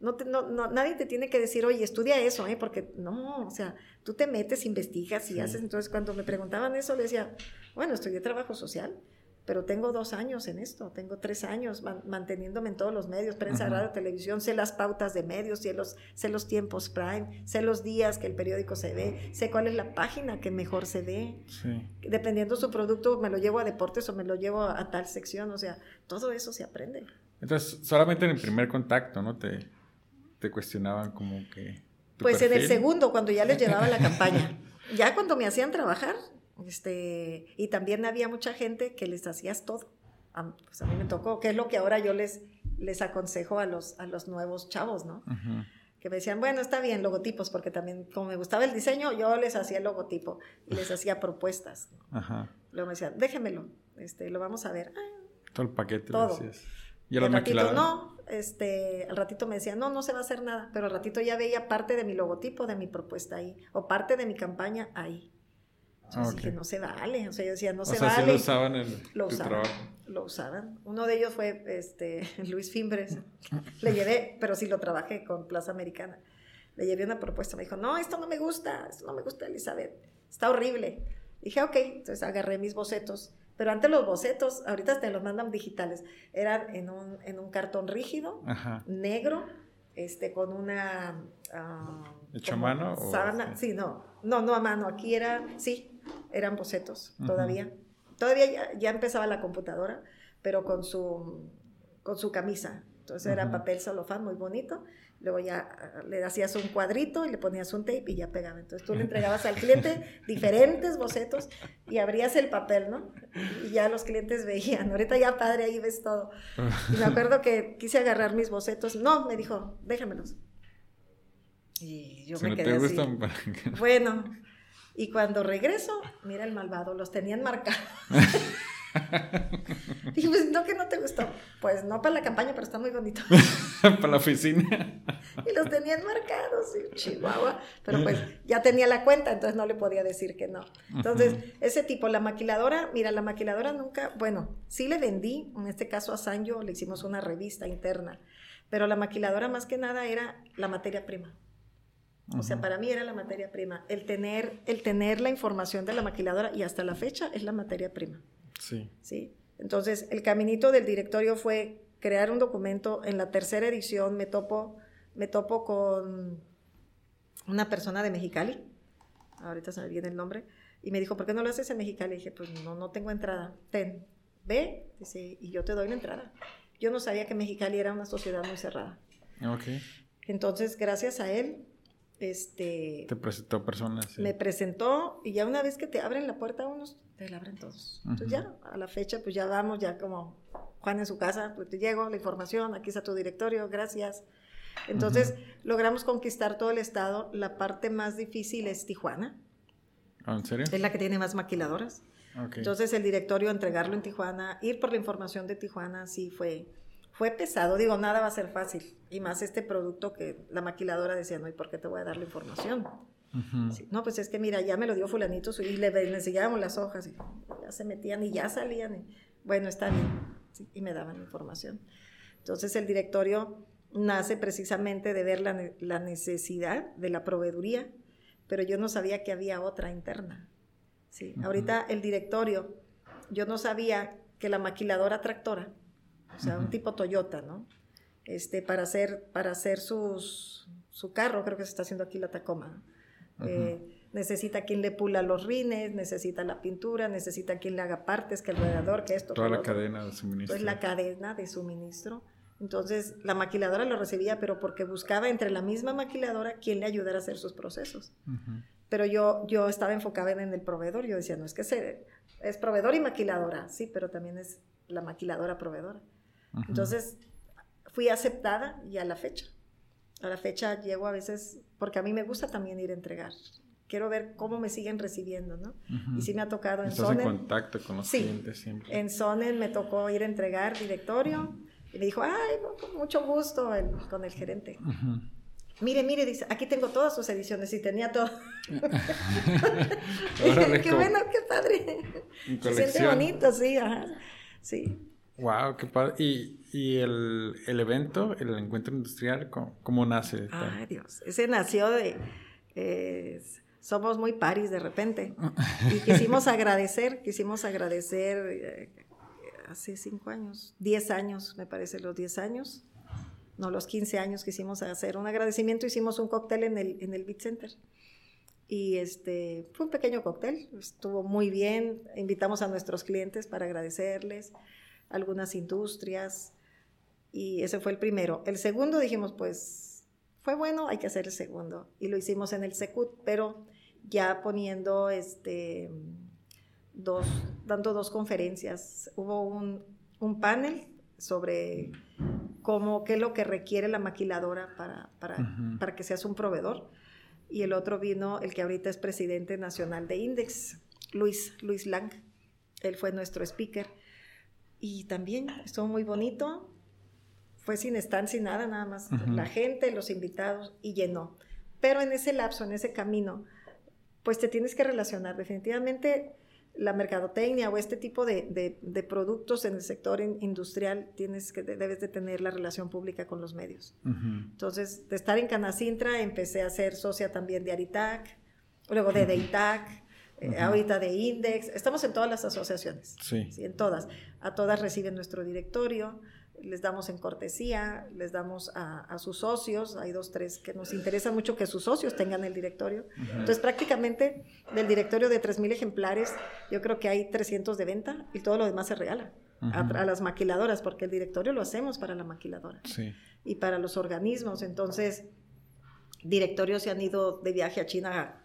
no, no, nadie te tiene que decir, oye, estudia eso, ¿eh? Porque no, o sea, tú te metes, investigas y haces. Entonces, cuando me preguntaban eso, le decía, bueno, estudié trabajo social pero tengo dos años en esto, tengo tres años manteniéndome en todos los medios, prensa, radio, televisión, sé las pautas de medios, sé los, sé los tiempos prime, sé los días que el periódico se ve, sé cuál es la página que mejor se ve. Sí. Dependiendo su producto, me lo llevo a deportes o me lo llevo a, tal sección, o sea, todo eso se aprende. Entonces, solamente en el primer contacto, ¿no? Te, te cuestionaban como que... Pues en el segundo, cuando ya les llevaba la campaña. Ya cuando me hacían trabajar, este, y también había mucha gente que les hacías todo. A, pues a mí me tocó, que es lo que ahora yo les, les aconsejo a los, a los nuevos chavos, ¿no? Que me decían, bueno, está bien, logotipos, porque también como me gustaba el diseño, yo les hacía el logotipo y les hacía propuestas. Luego me decían, déjemelo, este, lo vamos a ver. todo el paquete. Todo. ¿Y, al ratito no, este, al ratito me decían, no, no se va a hacer nada, pero al ratito ya veía parte de mi logotipo, de mi propuesta ahí, o parte de mi campaña ahí. Que no se vale. O sea, yo decía, no se vale. lo usaban en lo usaban, Lo usaban. Uno de ellos fue este, Luis Fimbres. Le llevé, pero sí lo trabajé con Plaza Americana. Le llevé una propuesta. Me dijo, no, esto no me gusta, esto no me gusta, Elizabeth. Está horrible. Dije, ok. Entonces agarré mis bocetos. Pero antes los bocetos, ahorita te los mandan digitales, eran en un, en un cartón rígido, negro, este, con una... Uh, ¿Hecho a mano? Sí, no, no, no a mano, aquí era, sí, eran bocetos todavía. Todavía ya, empezaba la computadora, pero con su, con su camisa. Entonces era papel celofán muy bonito. Luego ya ah, le hacías un cuadrito y le ponías un tape y ya pegaba. Entonces tú le entregabas al cliente diferentes bocetos y abrías el papel, ¿no? Y ya los clientes veían. Ahorita ya padre, ahí ves todo. Y me acuerdo que quise agarrar mis bocetos. No, me dijo, déjamelos. Y yo me quedé así. Bueno, y cuando regreso, mira el malvado, los tenían marcados. Dije, pues no, que no te gustó. Pues no para la campaña, pero está muy bonito. para la oficina. y los tenían marcados, y Chihuahua. Pero pues ya tenía la cuenta, entonces no le podía decir que no. Entonces, ese tipo, la maquiladora, mira, la maquiladora nunca, bueno, sí le vendí, en este caso a Sanyo le hicimos una revista interna, pero la maquiladora más que nada era la materia prima. O sea, para mí era la materia prima. El tener, el tener la información de la maquiladora y hasta la fecha es la materia prima. Sí. ¿Sí? Entonces, el caminito del directorio fue crear un documento. En la tercera edición me topo, me topo con una persona de Mexicali. Ahorita se me viene el nombre. Y me dijo, ¿por qué no lo haces en Mexicali? Y dije, pues no, no tengo entrada. Ten, ve, dice, y yo te doy la entrada. Yo no sabía que Mexicali era una sociedad muy cerrada. Okay. Entonces, gracias a él, este, te presentó personas. Me presentó y ya una vez que te abren la puerta unos, te la abren todos. Entonces ya a la fecha pues ya vamos, ya como Juan en su casa, pues te llego la información, aquí está tu directorio, gracias. Entonces logramos conquistar todo el estado. La parte más difícil es Tijuana. ¿Ah, ¿En serio? Es la que tiene más maquiladoras. Entonces el directorio, entregarlo en Tijuana, ir por la información de Tijuana, sí fue fue pesado, digo, nada va a ser fácil. Y más este producto que la maquiladora decía, no, ¿y por qué te voy a dar la información? no, pues es que mira, ya me lo dio fulanito y le, enseñábamos las hojas y ya se metían y ya salían. bueno, está bien. y me daban información. Entonces el directorio nace precisamente de ver la, necesidad de la proveeduría, pero yo no sabía que había otra interna. Sí. Ahorita el directorio, yo no sabía que la maquiladora tractora o sea, un tipo Toyota, ¿no? Este, para hacer, para hacer sus, su carro, creo que se está haciendo aquí la Tacoma. Eh, necesita quien le pula los rines, necesita la pintura, necesita quien le haga partes, que el radiador, que esto. Toda la cadena de suministro. Pues la cadena de suministro. Entonces, la maquiladora lo recibía, pero porque buscaba entre la misma maquiladora quien le ayudara a hacer sus procesos. Pero yo, yo estaba enfocada en el proveedor. Yo decía, no, es que es proveedor y maquiladora, sí, pero también es la maquiladora proveedora. Entonces, fui aceptada y a la fecha. A la fecha llego a veces, porque a mí me gusta también ir a entregar. Quiero ver cómo me siguen recibiendo, ¿no? Y sí me ha tocado en Estás en contacto con los clientes siempre. En Sonen me tocó ir a entregar directorio y me dijo, ay, con mucho gusto con el gerente. Mire, mire, dice, aquí tengo todas sus ediciones y tenía todo. qué bueno, qué padre. Se siente bonito, sí, ajá. Sí. Wow, qué padre. ¿Y, y el, el, evento, el encuentro industrial, cómo, nace? Ay, Dios. Ese nació de. somos muy paris de repente. Y quisimos agradecer, quisimos agradecer eh, hace cinco años, diez años, me parece, los diez años no los 15 años quisimos hacer un agradecimiento, hicimos un cóctel en el, en el Beat Center. Y este, fue un pequeño cóctel, estuvo muy bien, invitamos a nuestros clientes para agradecerles, algunas industrias, y ese fue el primero. El segundo dijimos, pues fue bueno, hay que hacer el segundo, y lo hicimos en el Secut, pero ya poniendo este, dos, dando dos conferencias. Hubo un, un panel sobre cómo, qué es lo que requiere la maquiladora para, para, para, que seas un proveedor. Y el otro vino el que ahorita es presidente nacional de Index, Luis, Luis Lang. Él fue nuestro speaker. Y también estuvo muy bonito. Fue sin estar, sin nada, nada más. La gente, los invitados, y llenó. Pero en ese lapso, en ese camino, pues te tienes que relacionar. Definitivamente la mercadotecnia o este tipo de, de, productos en el sector industrial, tienes que, debes de tener la relación pública con los medios. Entonces, de estar en Canacintra, empecé a ser socia también de Aritac, luego de Deitac, eh, ahorita de Index. Estamos en todas las asociaciones. Sí. ¿sí? En todas. A todas reciben nuestro directorio les damos en cortesía, les damos a, sus socios, hay dos, tres que nos interesa mucho que sus socios tengan el directorio. Entonces prácticamente del directorio de 3.000 ejemplares, yo creo que hay 300 de venta y todo lo demás se regala a, las maquiladoras, porque el directorio lo hacemos para la maquiladora y para los organismos. Entonces, directorios se han ido de viaje a China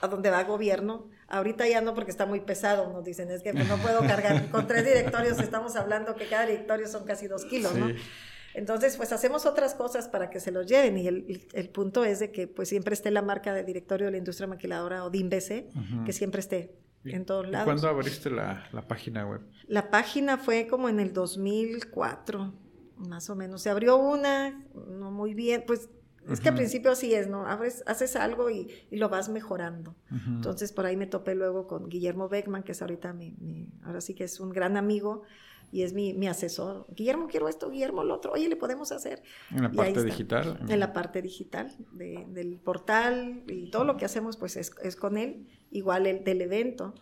a donde va gobierno. Ahorita ya no porque está muy pesado, nos dicen, es que pues, no puedo cargar con tres directorios, estamos hablando que cada directorio son casi dos kilos, ¿no? Entonces, pues hacemos otras cosas para que se los lleven y el, el, punto es de que pues siempre esté la marca de directorio de la industria maquiladora o DIMBC, que siempre esté en todos lados. ¿Cuándo abriste la, la, página web? La página fue como en el 2004, más o menos. Se abrió una, no muy bien, pues es que al principio así es, ¿no? haces algo y, lo vas mejorando. Entonces por ahí me topé luego con Guillermo Beckman, que es ahorita mi, ahora sí que es un gran amigo y es mi, asesor. Guillermo, quiero esto, Guillermo, lo otro. Oye, le podemos hacer. En la parte digital. En la parte digital del portal y todo lo que hacemos pues es, es con él. Igual el del evento.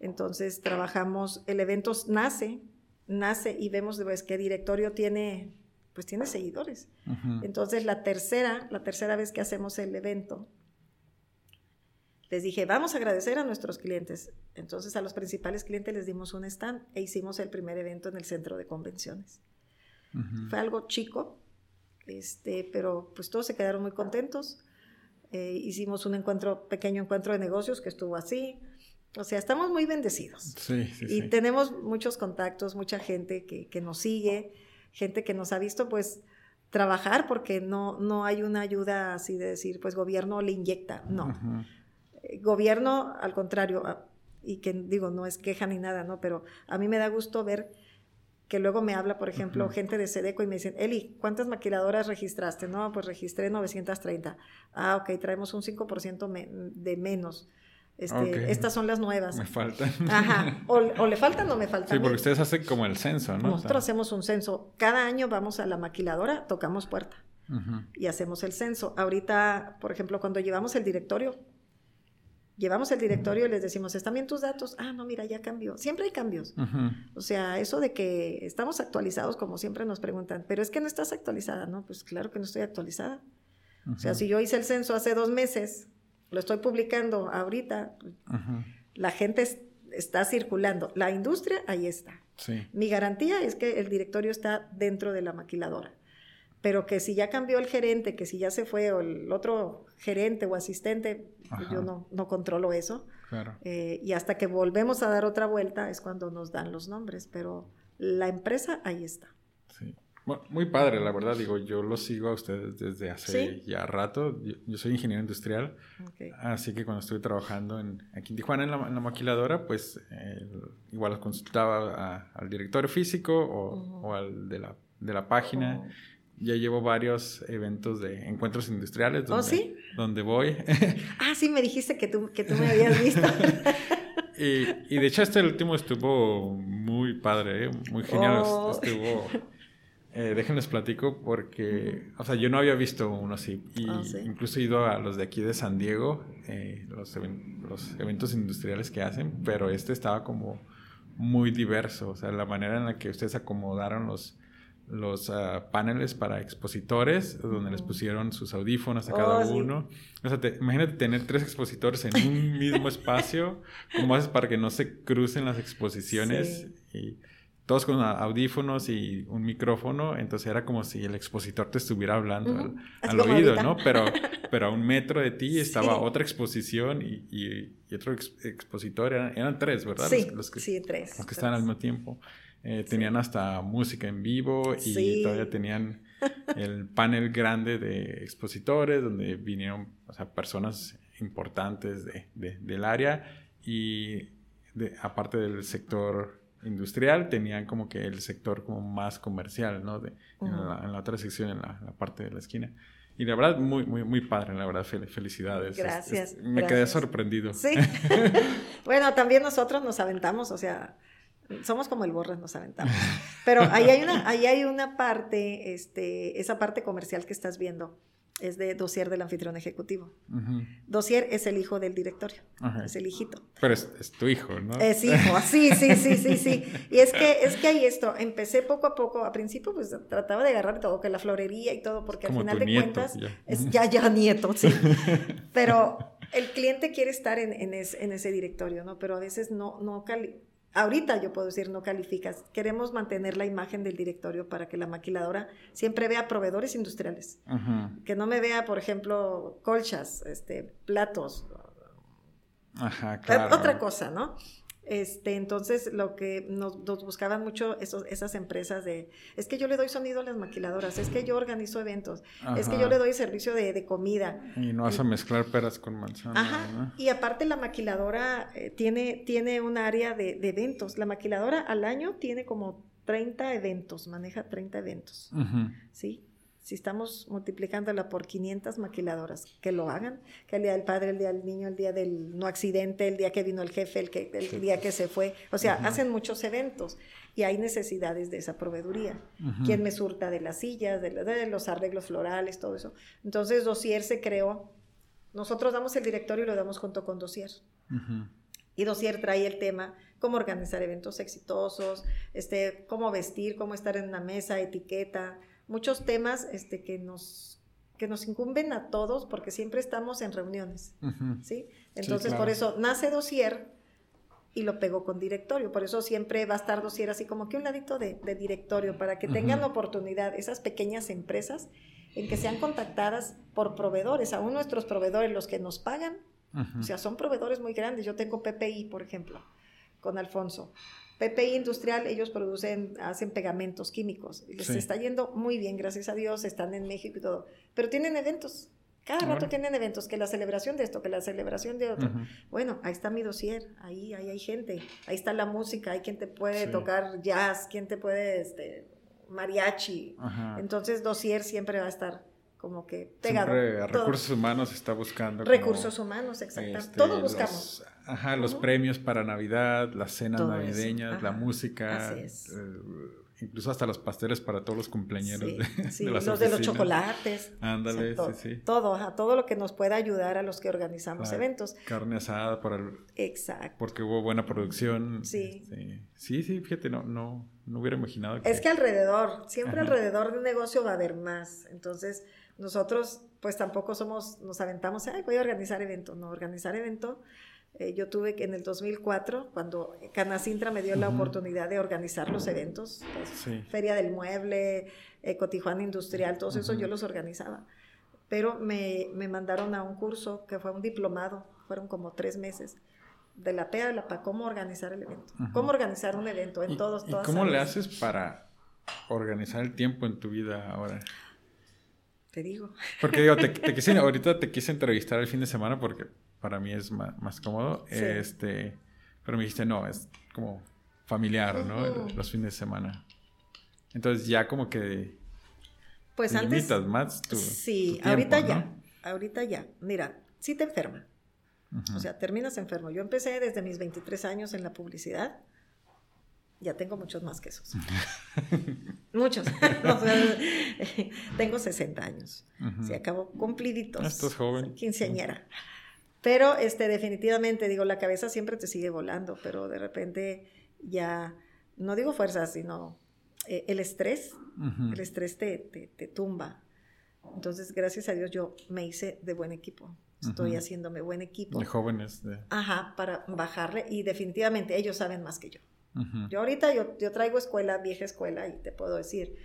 Entonces trabajamos, el evento nace, nace y vemos pues, qué directorio tiene pues tiene seguidores. Entonces la tercera, la tercera vez que hacemos el evento, les dije, vamos a agradecer a nuestros clientes. Entonces a los principales clientes les dimos un stand e hicimos el primer evento en el centro de convenciones. Fue algo chico, este, pero pues todos se quedaron muy contentos. Eh, hicimos un encuentro, pequeño encuentro de negocios que estuvo así. O sea, estamos muy bendecidos. Sí, sí, y tenemos muchos contactos, mucha gente que, que nos sigue gente que nos ha visto pues trabajar porque no, no hay una ayuda así de decir, pues gobierno le inyecta, no. Eh, gobierno, al contrario, ah, y que digo, no es queja ni nada, ¿no? Pero a mí me da gusto ver que luego me habla, por ejemplo, gente de Sedeco y me dicen, Eli, ¿cuántas maquiladoras registraste? No, pues registré 930. Ah, ok, traemos un 5% de menos. Este, estas son las nuevas. Me faltan. Ajá. O, le faltan o me faltan. Sí, porque ustedes hacen como el censo, ¿no? Nosotros hacemos un censo. Cada año vamos a la maquiladora, tocamos puerta y hacemos el censo. Ahorita, por ejemplo, cuando llevamos el directorio, llevamos el directorio y les decimos, ¿están bien tus datos? Ah, no, mira, ya cambió. Siempre hay cambios. O sea, eso de que estamos actualizados, como siempre nos preguntan, pero es que no estás actualizada, ¿no? Pues claro que no estoy actualizada. O sea, si yo hice el censo hace dos meses lo estoy publicando ahorita, la gente está circulando. La industria, ahí está. Mi garantía es que el directorio está dentro de la maquiladora. Pero que si ya cambió el gerente, que si ya se fue o el otro gerente o asistente, pues yo no, no controlo eso. Eh, y hasta que volvemos a dar otra vuelta es cuando nos dan los nombres. Pero la empresa ahí está. Sí muy padre, la verdad. Digo, yo lo sigo a ustedes desde hace ya rato. Yo, soy ingeniero industrial. Así que cuando estuve trabajando en, aquí en Tijuana en la, maquiladora, pues eh, igual los consultaba al directorio físico o, al de la, de la página. ya llevo varios eventos de encuentros industriales ¿Oh, donde, sí? donde voy. ah, sí, me dijiste que tú, que tú me habías visto. y, y, de hecho este último estuvo muy padre, ¿eh? muy genial. Oh. Estuvo... Eh, déjenles platico porque, o sea, yo no había visto uno así. Y ah, incluso he ido a los de aquí de San Diego, eh, los, los, eventos industriales que hacen, pero este estaba como muy diverso. O sea, la manera en la que ustedes acomodaron los, los uh, paneles para expositores, donde les pusieron sus audífonos a cada oh, uno. O sea, imagínate tener tres expositores en un mismo espacio, como haces para que no se crucen las exposiciones. Y, todos con audífonos y un micrófono, entonces era como si el expositor te estuviera hablando al, oído, ¿no? Pero, pero a un metro de ti estaba otra exposición y, y, otro expositor, eran, tres, ¿verdad? Sí, los, que, sí, tres. Los que estaban al mismo tiempo. Eh, tenían hasta música en vivo y todavía tenían el panel grande de expositores donde vinieron o sea, personas importantes de, de, del área y de, aparte del sector industrial, tenían como que el sector como más comercial, ¿no? De, en, la, otra sección, en la, parte de la esquina. Y la verdad, muy, muy, muy padre, la verdad, felicidades. Gracias. me quedé sorprendido. Sí. bueno, también nosotros nos aventamos, o sea, somos como el borre, nos aventamos. Pero ahí hay una, ahí hay una parte, este, esa parte comercial que estás viendo es de Dossier del anfitrión ejecutivo. Dossier es el hijo del directorio, es el hijito. Pero es, tu hijo, ¿no? Es hijo, sí, sí, sí, sí, sí. Y es que, es que hay esto, empecé poco a poco, a principio pues trataba de agarrar todo, que la florería y todo, porque al final de cuentas, ya. es ya, ya nieto, sí. Pero el cliente quiere estar en, en, ese directorio, ¿no? Pero a veces no, no, ahorita yo puedo decir no calificas. Queremos mantener la imagen del directorio para que la maquiladora siempre vea proveedores industriales. Que no me vea, por ejemplo, colchas, este, platos. Ajá, claro. Otra cosa, ¿no? Este, entonces, lo que nos, buscaban mucho esos, esas empresas de, es que yo le doy sonido a las maquiladoras, es que yo organizo eventos, es que yo le doy servicio de, comida. Y no vas a mezclar peras con manzanas. Ajá. Y aparte la maquiladora eh, tiene, tiene un área de, eventos. La maquiladora al año tiene como 30 eventos, maneja 30 eventos. ¿Sí? Si estamos multiplicándola por 500 maquiladoras, que lo hagan, que el día del padre, el día del niño, el día del no accidente, el día que vino el jefe, el, que, el día que se fue, o sea, hacen muchos eventos y hay necesidades de esa proveeduría. ¿Quién me surta de las sillas, de, los arreglos florales, todo eso? Entonces, Dosier se creó, nosotros damos el directorio y lo damos junto con Dosier. Y Dosier trae el tema cómo organizar eventos exitosos, este, cómo vestir, cómo estar en una mesa, etiqueta, muchos temas este, que, nos, que nos incumben a todos porque siempre estamos en reuniones, ¿sí? Entonces, por eso nace Dosier y lo pegó con directorio. Por eso siempre va a estar Dosier así como que un ladito de, directorio para que tengan oportunidad esas pequeñas empresas en que sean contactadas por proveedores, aún nuestros proveedores, los que nos pagan, o sea, son proveedores muy grandes. Yo tengo PPI, por ejemplo, con Alfonso. PPI Industrial, ellos producen, hacen pegamentos químicos. Les está yendo muy bien, gracias a Dios, están en México y todo. Pero tienen eventos. Cada rato tienen eventos, que la celebración de esto, que la celebración de otro. Bueno, ahí está mi dossier, ahí, ahí hay gente, ahí está la música, hay quien te puede tocar jazz, quien te puede, este, mariachi. Entonces, dossier siempre va a estar como que pegado. Siempre recursos humanos está buscando. Recursos humanos, exactamente. Este, Todos buscamos. ajá, los premios para Navidad, las cenas navideñas, la música. Así es. Eh, incluso hasta los pasteles para todos los cumpleaños de, sí. los de los chocolates. Ándale, sí, sí. Todo, ajá, todo lo que nos pueda ayudar a los que organizamos eventos. Carne asada para el... Exacto. Porque hubo buena producción. Sí. Sí, sí, fíjate, no, no, no hubiera imaginado que... Es que alrededor, siempre alrededor de un negocio va a haber más. Entonces, nosotros pues tampoco somos, nos aventamos, Ay, voy a organizar evento, no, organizar evento. Eh, yo tuve que en el 2004, cuando Canacintra me dio la oportunidad de organizar los eventos, pues, Feria del Mueble, Ecotijuana Industrial, todos esos yo los organizaba. Pero me, me, mandaron a un curso que fue un diplomado, fueron como tres meses, de la PEA de la PA, cómo organizar el evento, cómo organizar un evento en todos, ¿Y ¿Cómo le haces para organizar el tiempo en tu vida ahora? Te digo. Porque digo, te, quise, ahorita te quise entrevistar el fin de semana porque para mí es más, cómodo. Este, pero me dijiste, no, es como familiar, ¿no? Los fines de semana. Entonces ya como que Pues antes. más tu, Sí, ahorita ya. Ahorita ya. Mira, sí te enferma. O sea, terminas enfermo. Yo empecé desde mis 23 años en la publicidad. Ya tengo muchos más que esos. muchos. tengo 60 años. Se acabó cumpliditos. Estás joven. Quinceañera. Pero este, definitivamente, digo, la cabeza siempre te sigue volando, pero de repente ya, no digo fuerza, sino eh, el estrés, el estrés te, te, tumba. Entonces, gracias a Dios, yo me hice de buen equipo. Estoy haciéndome buen equipo. De jóvenes. De... Ajá, para bajarle. Y definitivamente ellos saben más que yo. Yo ahorita, yo, yo traigo escuela, vieja escuela, y te puedo decir,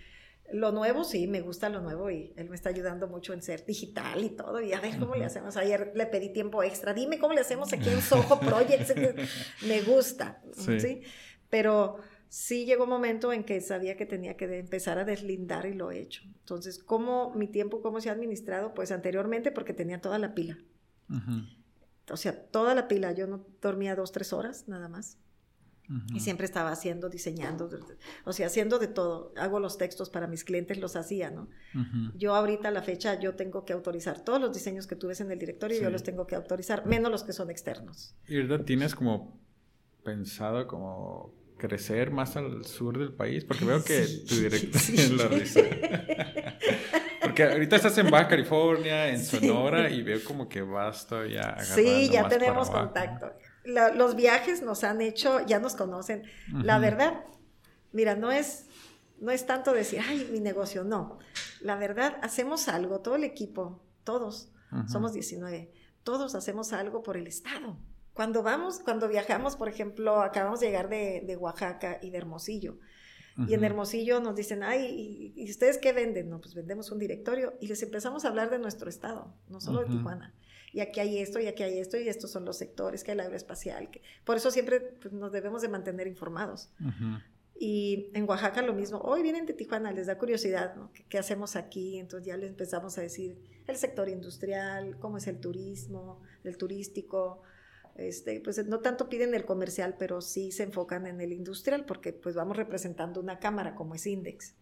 lo nuevo, sí, me gusta lo nuevo y él me está ayudando mucho en ser digital y todo. Y a ver cómo le hacemos. Ayer le pedí tiempo extra. Dime cómo le hacemos aquí en Soho Project. me gusta, ¿sí? Pero sí llegó un momento en que sabía que tenía que empezar a deslindar y lo he hecho. Entonces, ¿cómo mi tiempo, cómo se ha administrado? Pues anteriormente porque tenía toda la pila. O sea, toda la pila. Yo no dormía dos, tres horas nada más. Y siempre estaba haciendo, diseñando, o sea, haciendo de todo. Hago los textos para mis clientes, los hacía, ¿no? Yo ahorita a la fecha, yo tengo que autorizar todos los diseños que tú ves en el directorio, yo los tengo que autorizar, menos los que son externos. ¿Y verdad tienes como pensado como crecer más al sur del país? Porque veo que tu director es la risa. Porque ahorita estás en Baja California, en Sonora, y veo como que vas todavía Sí, ya tenemos contacto los viajes nos han hecho, ya nos conocen. La verdad, mira, no es, no es tanto decir, ay, mi negocio, no. La verdad, hacemos algo, todo el equipo, todos, somos 19, todos hacemos algo por el Estado. Cuando vamos, cuando viajamos, por ejemplo, acabamos de llegar de, Oaxaca y de Hermosillo. Y en Hermosillo nos dicen, ay, ¿y, ustedes qué venden? No, pues vendemos un directorio y les empezamos a hablar de nuestro estado, no solo de Tijuana y aquí hay esto, y aquí hay esto, y estos son los sectores, que hay la aeroespacial. Que, por eso siempre pues, nos debemos de mantener informados. Y en Oaxaca lo mismo. Hoy vienen de Tijuana, les da curiosidad, ¿no? ¿Qué, hacemos aquí? Entonces ya les empezamos a decir el sector industrial, cómo es el turismo, el turístico. Este, pues no tanto piden el comercial, pero sí se enfocan en el industrial porque pues vamos representando una cámara como es Index.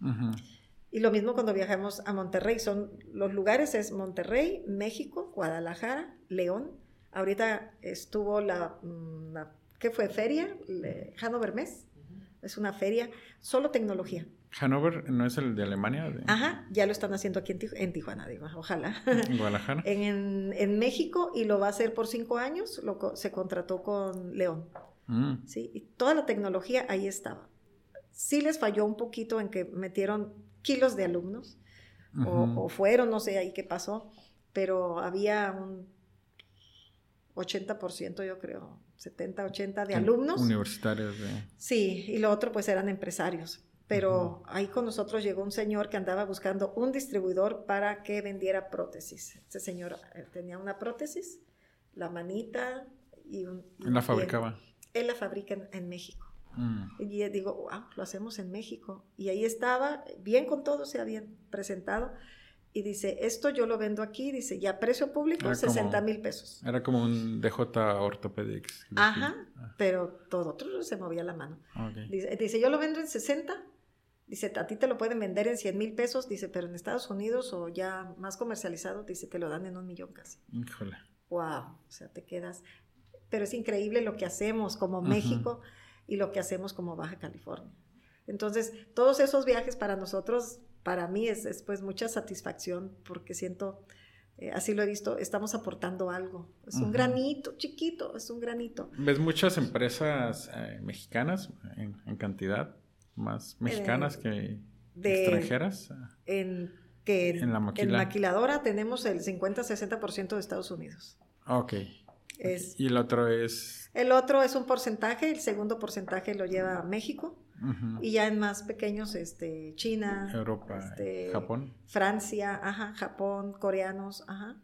Y lo mismo cuando viajamos a Monterrey, son los lugares es Monterrey, México, Guadalajara, León. Ahorita estuvo la, mm, ¿qué fue? Feria, Hanover Mes. Es una feria, solo tecnología. Hanover no es el de Alemania. Ajá, ya lo están haciendo aquí en, Tijuana, digo, ojalá. En Guadalajara. en, en, México y lo va a hacer por cinco años, lo, se contrató con León. Mm. Sí, y toda la tecnología ahí estaba. Sí les falló un poquito en que metieron kilos de alumnos, o, fueron, no sé ahí qué pasó, pero había un 80% yo creo, 70, 80 de alumnos. Universitarios. Sí, y lo otro pues eran empresarios. Pero ahí con nosotros llegó un señor que andaba buscando un distribuidor para que vendiera prótesis. Ese señor eh, tenía una prótesis, la manita y un... ¿En la fabricaba? Él la fabrica en México. Mm. Y digo, wow, lo hacemos en México. Y ahí estaba, bien con todo, se habían presentado. Y dice, esto yo lo vendo aquí, dice, ya precio público, 60 mil pesos. Era como un DJ Orthopedics. Ajá, ah. pero todo otro se movía la mano. Dice, dice, yo lo vendo en 60, dice, a ti te lo pueden vender en 100 mil pesos, dice, pero en Estados Unidos o ya más comercializado, dice, te lo dan en un millón casi. Híjole. Wow, o sea, te quedas. Pero es increíble lo que hacemos como México y lo que hacemos como Baja California. Entonces, todos esos viajes para nosotros, para mí es, pues mucha satisfacción porque siento, eh, así lo he visto, estamos aportando algo. Es un granito chiquito, es un granito. ¿Ves muchas empresas eh, mexicanas en, cantidad? Más mexicanas que extranjeras. En, que en, la maquiladora tenemos el 50-60% de Estados Unidos. Ok. Y el otro es el otro es un porcentaje, el segundo porcentaje lo lleva México. Y ya en más pequeños, este, China, Europa, este, Japón. Francia, ajá, Japón, coreanos, ajá.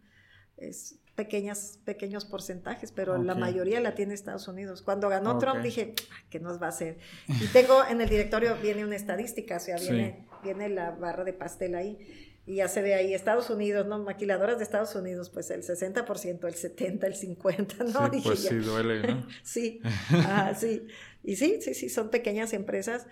Es pequeñas, pequeños porcentajes, pero la mayoría la tiene Estados Unidos. Cuando ganó Trump dije, ah, ¿qué nos va a hacer? Y tengo en el directorio, viene una estadística, o sea, viene, viene la barra de pastel ahí y ya se ve ahí Estados Unidos, ¿no? Maquiladoras de Estados Unidos, pues el 60%, el 70%, el 50%, ¿no? Sí, pues sí duele, ¿no? sí, sí. Y sí, sí, sí, son pequeñas empresas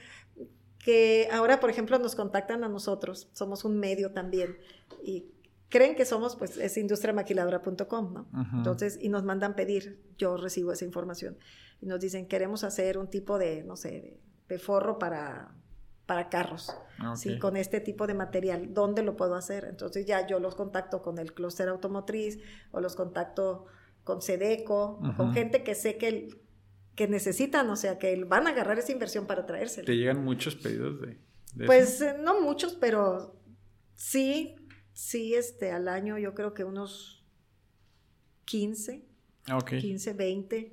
que ahora, por ejemplo, nos contactan a nosotros, somos un medio también, y creen que somos, pues, es industriamaquiladora.com, ¿no? Entonces, y nos mandan pedir, yo recibo esa información, y nos dicen, queremos hacer un tipo de, no sé, de, forro para, para carros, ¿sí? Con este tipo de material, ¿dónde lo puedo hacer? Entonces ya yo los contacto con el clúster automotriz, o los contacto con Sedeco, con gente que sé que, que necesitan, o sea, que van a agarrar esa inversión para traérsela. ¿Te llegan muchos pedidos de, Pues eh, no muchos, pero sí, sí, este, al año yo creo que unos 15, 15, 20,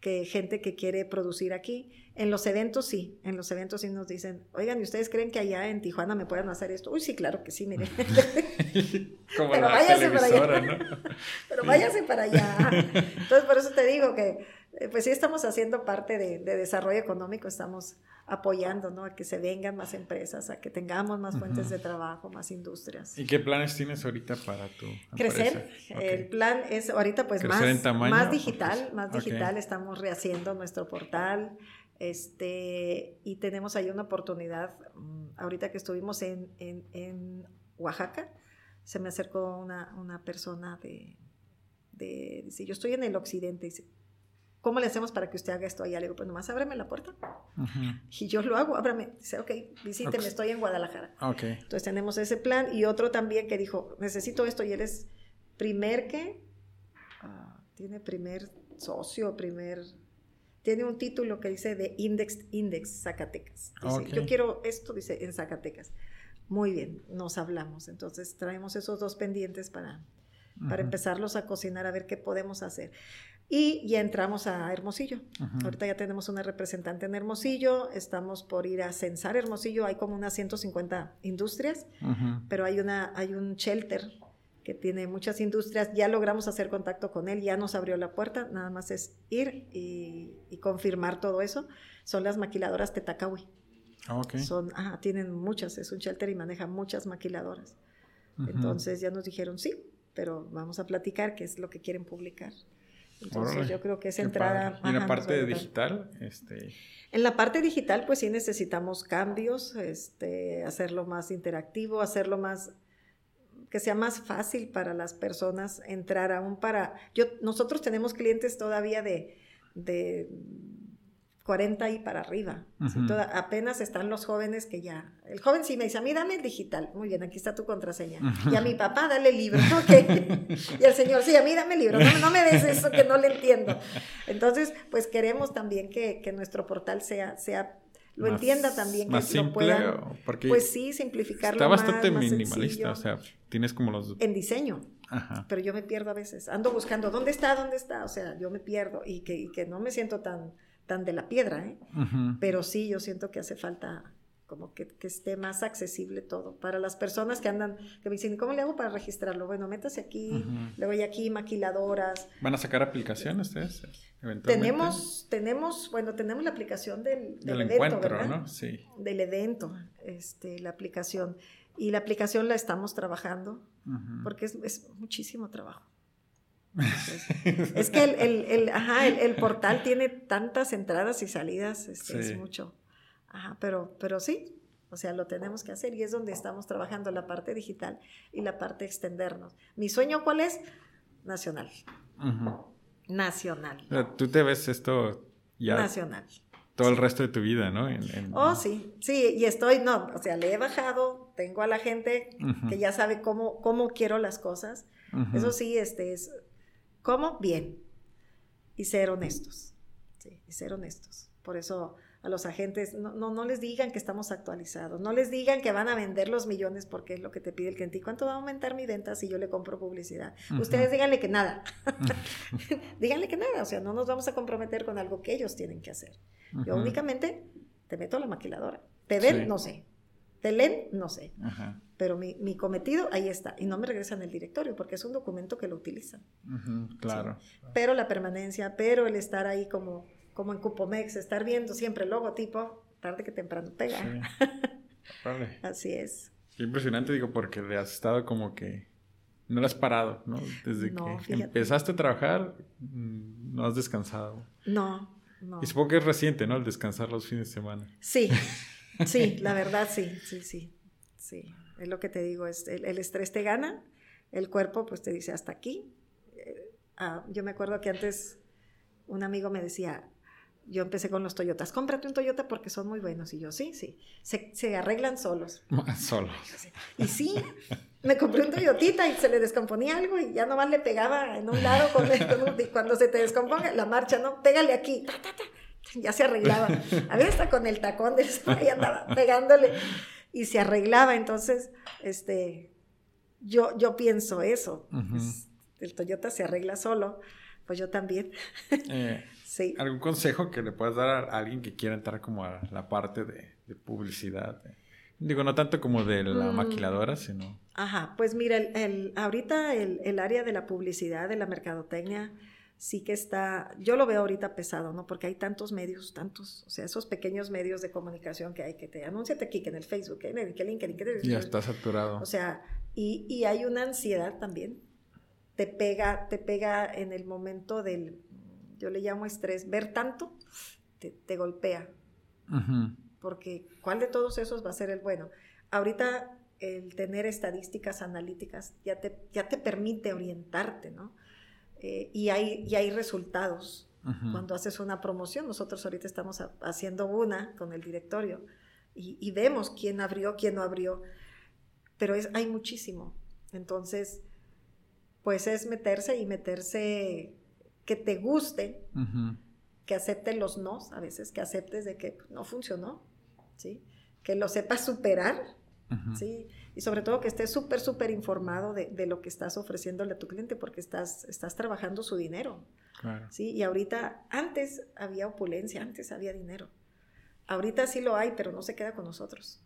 que gente que quiere producir aquí. En los eventos sí, en los eventos sí nos dicen, oigan, ¿y ustedes creen que allá en Tijuana me puedan hacer esto? Uy, sí, claro que sí, mire. Como Pero váyase para allá. ¿no? Pero váyase para allá. Entonces, por eso te digo que, eh, pues sí estamos haciendo parte de, desarrollo económico, estamos apoyando, ¿no? A que se vengan más empresas, a que tengamos más fuentes de trabajo, más industrias. ¿Y qué planes tienes ahorita para tu Crecer. El plan es ahorita pues más, más digital, más digital. Estamos rehaciendo nuestro portal. Este, y tenemos ahí una oportunidad, mm, ahorita que estuvimos en, en, Oaxaca, se me acercó una, una persona de, de, dice, yo estoy en el occidente, dice, ¿cómo le hacemos para que usted haga esto allá? Le digo, pues nomás ábreme la puerta. Y yo lo hago, ábrame. Dice, ok, visíteme, estoy en Guadalajara. Okay. Entonces tenemos ese plan y otro también que dijo, necesito esto y él es primer que, ah, tiene primer socio, primer tiene un título que dice de Index, Index Zacatecas. Yo quiero esto, dice, en Zacatecas. Muy bien, nos hablamos. Entonces traemos esos dos pendientes para, para empezarlos a cocinar, a ver qué podemos hacer. Y ya entramos a Hermosillo. Ahorita ya tenemos una representante en Hermosillo, estamos por ir a censar Hermosillo, hay como unas 150 industrias, pero hay, una, hay un shelter que tiene muchas industrias, ya logramos hacer contacto con él, ya nos abrió la puerta, nada más es ir y, confirmar todo eso. Son las maquiladoras Tetacawi. Ah, Son, ah, tienen muchas, es un shelter y maneja muchas maquiladoras. Entonces ya nos dijeron sí, pero vamos a platicar qué es lo que quieren publicar. Entonces yo creo que es entrada... ¿Y en la parte digital? Este... En la parte digital pues sí necesitamos cambios, este, hacerlo más interactivo, hacerlo más que sea más fácil para las personas entrar aún para... Yo, nosotros tenemos clientes todavía de, de 40 y para arriba. apenas están los jóvenes que ya... El joven sí me dice, a mí dame el digital. Muy bien, aquí está tu contraseña. Y a mi papá dale el libro. y el señor, sí, a mí dame el libro. No, no, me des eso que no le entiendo. Entonces, pues queremos también que, que nuestro portal sea, sea lo entienda también, que más lo pueda. Pues sí, simplificarlo. Está bastante minimalista, o sea, tienes como los. En diseño. Ajá. Pero yo me pierdo a veces. Ando buscando dónde está, dónde está. O sea, yo me pierdo y que, y que no me siento tan, tan de la piedra, ¿eh? Pero sí, yo siento que hace falta como que, que, esté más accesible todo. Para las personas que andan, que me dicen, ¿cómo le hago para registrarlo? Bueno, métase aquí, luego hay aquí maquiladoras. ¿Van a sacar aplicación ustedes? Tenemos, tenemos, bueno, tenemos la aplicación del, del, evento, encuentro, ¿no? Sí. Del evento, este, la aplicación. Y la aplicación la estamos trabajando porque es, es, muchísimo trabajo. Es que el, el, el, ajá, el, portal tiene tantas entradas y salidas, este, es mucho. Ajá, pero, pero sí, o sea, lo tenemos que hacer y es donde estamos trabajando la parte digital y la parte extendernos. ¿Mi sueño cuál es? Nacional. Nacional. Tú te ves esto ya. Nacional. Todo el resto de tu vida, ¿no? Oh, sí, sí, y estoy, no, o sea, le he bajado, tengo a la gente que ya sabe cómo, cómo quiero las cosas. Eso sí, este es, ¿cómo? Bien. Y ser honestos. Sí, y ser honestos. Por eso a los agentes, no, no, no, les digan que estamos actualizados, no les digan que van a vender los millones porque es lo que te pide el cliente. ¿Y cuánto va a aumentar mi venta si yo le compro publicidad? Ustedes díganle que nada. díganle que nada, o sea, no nos vamos a comprometer con algo que ellos tienen que hacer. Yo únicamente te meto a la maquiladora. Te ven, no sé. Te leen, no sé. Pero mi, mi, cometido ahí está. Y no me regresan el directorio porque es un documento que lo utilizan. claro. Pero la permanencia, pero el estar ahí como como en Cupomex, estar viendo siempre el logotipo, tarde que temprano pega. Así es. Qué impresionante, digo, porque le has estado como que no lo has parado, ¿no? Desde que empezaste a trabajar, mm, no has descansado. No, no. Y supongo que es reciente, ¿no? El descansar los fines de semana. Sí. Sí, la verdad sí, sí, sí, sí. Es lo que te digo, es el, estrés te gana, el cuerpo pues te dice hasta aquí. Eh, ah, yo me acuerdo que antes un amigo me decía, yo empecé con los Toyotas, cómprate un Toyota porque son muy buenos. Y yo, sí, sí, se, arreglan solos. Solos. Y sí, me compré un Toyotita y se le descomponía algo y ya nomás le pegaba en un lado con, y cuando se te descomponga la marcha, ¿no? Pégale aquí, ya se arreglaba. A veces hasta con el tacón de ahí andaba pegándole y se arreglaba. Entonces, este, yo, yo pienso eso. el Toyota se arregla solo, pues yo también. Eh, sí. ¿Algún consejo que le puedas dar a alguien que quiera entrar como a la parte de, publicidad? Digo, no tanto como de la mm. maquiladora, sino... Ajá, pues mira, el, ahorita el, el, área de la publicidad, de la mercadotecnia, sí que está, yo lo veo ahorita pesado, ¿no? Porque hay tantos medios, tantos, o sea, esos pequeños medios de comunicación que hay que te anúnciate aquí, que en el Facebook, en el LinkedIn, que ya está saturado. O sea, y, y, hay una ansiedad también. Te pega, te pega en el momento del, yo le llamo estrés, ver tanto, te, te golpea. Porque ¿cuál de todos esos va a ser el bueno? Ahorita el tener estadísticas analíticas ya te, ya te permite orientarte, ¿no? Eh, y, hay, y hay resultados. Cuando haces una promoción, nosotros ahorita estamos haciendo una con el directorio y, vemos quién abrió, quién no abrió, pero es, hay muchísimo. Entonces, pues es meterse y meterse que te guste, que aceptes los nos, a veces que aceptes de que no funcionó, ¿sí? que lo sepas superar, ¿sí? Y sobre todo que estés súper, súper informado de, de, lo que estás ofreciéndole a tu cliente porque estás, estás trabajando su dinero. ¿sí? Y ahorita, antes había opulencia, antes había dinero. Ahorita sí lo hay, pero no se queda con nosotros.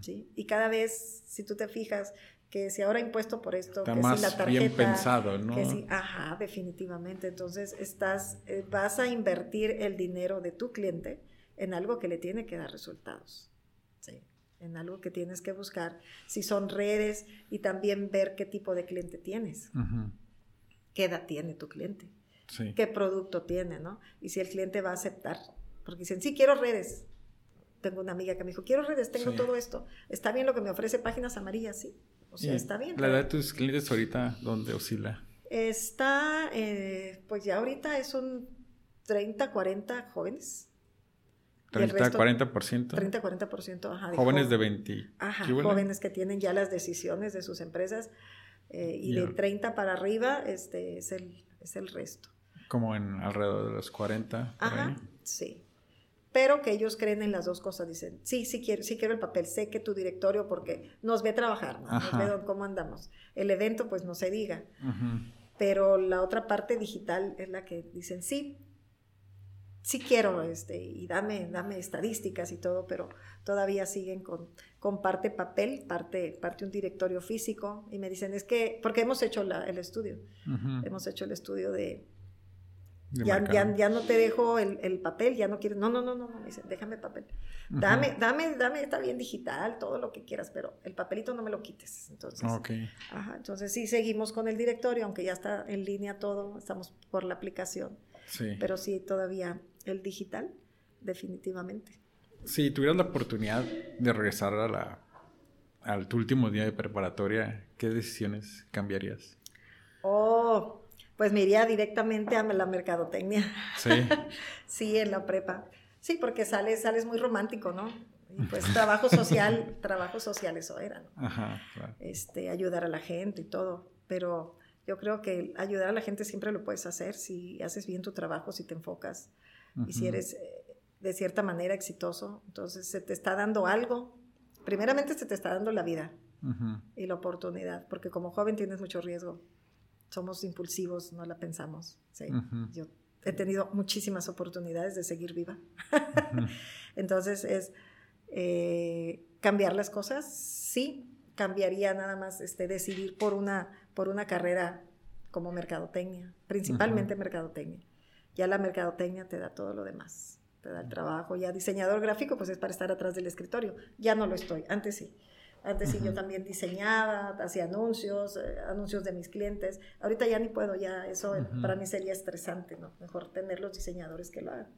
¿sí? Y cada vez, si tú te fijas, que si ahora impuesto por esto, que si la tarjeta, bien pensado, ¿no? Que si, ajá, definitivamente. Entonces estás, eh, vas a invertir el dinero de tu cliente en algo que le tiene que dar resultados. Sí en algo que tienes que buscar, si son redes y también ver qué tipo de cliente tienes, qué edad tiene tu cliente, qué producto tiene, ¿no? Y si el cliente va a aceptar, porque dicen, sí, quiero redes. Tengo una amiga que me dijo, quiero redes, tengo todo esto. ¿Está bien lo que me ofrece páginas amarillas? Sí. O sea, está bien. ¿La edad de tus clientes ahorita dónde oscila? Está, eh, pues ya ahorita es un 30, 40 jóvenes. 30, 40%. 30, 40%, ajá. jóvenes de 20. Ajá, jóvenes que tienen ya las decisiones de sus empresas eh, y de 30 para arriba este, es, el, es el resto. Como en alrededor de los 40. Ajá, sí. Pero que ellos creen en las dos cosas, dicen, sí, sí quiero, sí quiero el papel, sé que tu directorio porque nos ve trabajar, nos ve cómo andamos. El evento pues no se diga. Pero la otra parte digital es la que dicen, sí, sí quiero, este, y dame, dame estadísticas y todo, pero todavía siguen con, con parte papel, parte, parte un directorio físico, y me dicen, es que, porque hemos hecho el estudio, hemos hecho el estudio de, ya, ya, no te dejo el, papel, ya no quieres, no, no, no, no, me dicen, déjame papel, dame, dame, dame, está bien digital, todo lo que quieras, pero el papelito no me lo quites, entonces, ajá, entonces sí seguimos con el directorio, aunque ya está en línea todo, estamos por la aplicación, sí. pero sí todavía el digital, definitivamente. Si tuvieras la oportunidad de regresar a la, al tu último día de preparatoria, ¿qué decisiones cambiarías? Oh, pues me iría directamente a la mercadotecnia. Sí. sí, en la prepa. Sí, porque sales, sales muy romántico, ¿no? Y pues trabajo social, trabajo social eso era, ¿no? Ajá, claro. Este, ayudar a la gente y todo. Pero yo creo que ayudar a la gente siempre lo puedes hacer si haces bien tu trabajo, si te enfocas y si eres eh, de cierta manera exitoso, entonces se te está dando algo. Primeramente se te está dando la vida y la oportunidad, porque como joven tienes mucho riesgo. Somos impulsivos, no la pensamos. ¿sí? Yo he tenido muchísimas oportunidades de seguir viva. entonces es eh, cambiar las cosas, sí, cambiaría nada más este, decidir por una, por una carrera como mercadotecnia, principalmente mercadotecnia. Ya la mercadotecnia te da todo lo demás, te da el trabajo. Ya diseñador gráfico, pues es para estar atrás del escritorio. Ya no lo estoy, antes sí. Antes sí yo también diseñaba, hacía anuncios, eh, anuncios de mis clientes. Ahorita ya ni puedo, ya eso para mí sería estresante, ¿no? Mejor tener los diseñadores que lo hagan.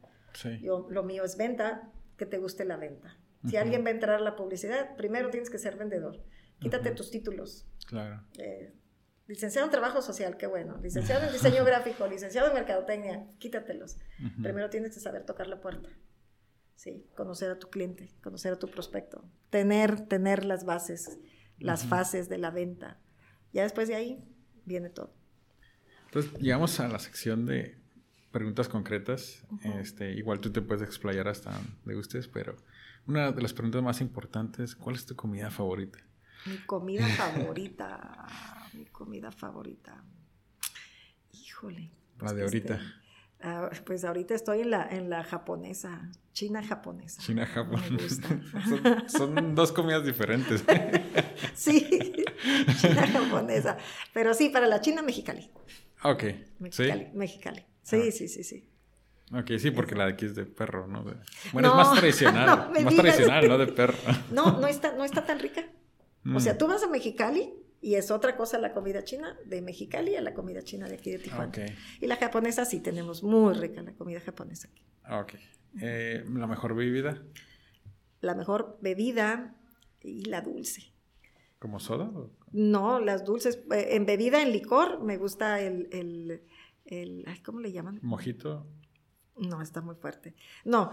Yo, lo mío es venta, que te guste la venta. Si alguien va a entrar a la publicidad, primero tienes que ser vendedor. Quítate tus títulos. Claro. Eh, licenciado en trabajo social, qué bueno. Licenciado en diseño gráfico, licenciado en mercadotecnia, quítatelos. Primero tienes que saber tocar la puerta. Sí, conocer a tu cliente, conocer a tu prospecto, tener, tener las bases, las fases de la venta. Ya después de ahí viene todo. Entonces, llegamos a la sección de preguntas concretas. este, igual tú te puedes explayar hasta donde gustes, pero una de las preguntas más importantes, ¿cuál es tu comida favorita? Mi comida favorita, mi comida favorita. Híjole. La de ahorita. Este, ah, pues ahorita estoy en la, en la japonesa, china japonesa. China japonesa. son, dos comidas diferentes. sí, china japonesa. Pero sí, para la china mexicali. Ok. Mexicali. ¿Sí? Mexicali. Sí, ah. sí, sí, sí. Ok, sí, porque la de aquí es de perro, ¿no? Bueno, es más tradicional, más tradicional, ¿no? De perro. No, no está, no está tan rica. O sea, mm. tú vas a Mexicali y es otra cosa la comida china de Mexicali a la comida china de aquí de Tijuana. Y la japonesa sí tenemos muy rica la comida japonesa aquí. Ok. Eh, ¿La mejor bebida? La mejor bebida y la dulce. ¿Como soda? No, las dulces. Eh, en bebida, en licor, me gusta el, el, el ¿cómo le llaman? Mojito. No, está muy fuerte. No,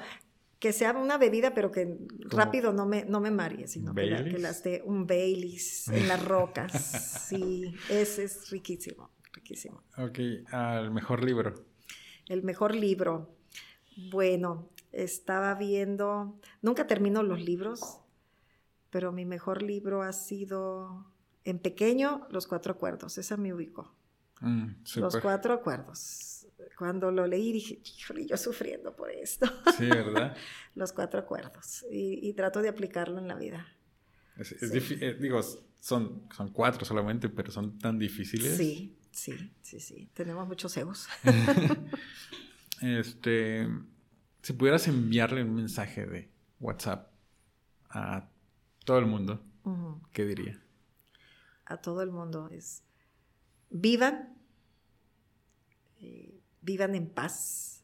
que sea una bebida, pero que rápido no me, no me marie, sino que, las de un Baileys en las rocas. sí, ese es riquísimo, riquísimo. Ok, al mejor libro. El mejor libro. Bueno, estaba viendo, nunca termino los libros, pero mi mejor libro ha sido en pequeño, Los Cuatro Acuerdos. Esa me ubicó. Mm, los Cuatro Acuerdos cuando lo leí dije, híjole, yo sufriendo por esto. Sí, ¿verdad? Los cuatro acuerdos. Y, trato de aplicarlo en la vida. Es, eh, digo, son, son cuatro solamente, pero son tan difíciles. Sí, sí, sí, sí. Tenemos muchos egos. este, si pudieras enviarle un mensaje de WhatsApp a todo el mundo, ¿qué diría? A todo el mundo es, vivan. Eh, vivan en paz.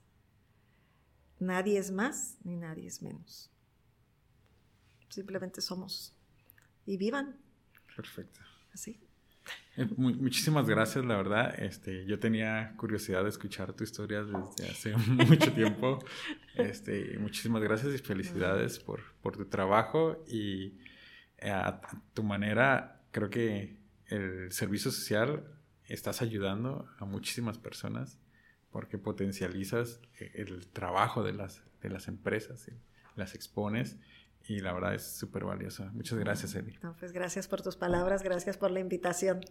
Nadie es más ni nadie es menos. Simplemente somos. Y vivan. Perfecto. Así. Eh, muchísimas gracias, la verdad. Este, yo tenía curiosidad de escuchar tu historia desde hace mucho tiempo. Este, muchísimas gracias y felicidades por, por tu trabajo y eh, a tu manera, creo que el servicio social estás ayudando a muchísimas personas porque potencializas eh, el trabajo de las, de las empresas, las expones y la verdad es súper valioso. Muchas gracias, Eli. pues gracias por tus palabras, gracias por la invitación.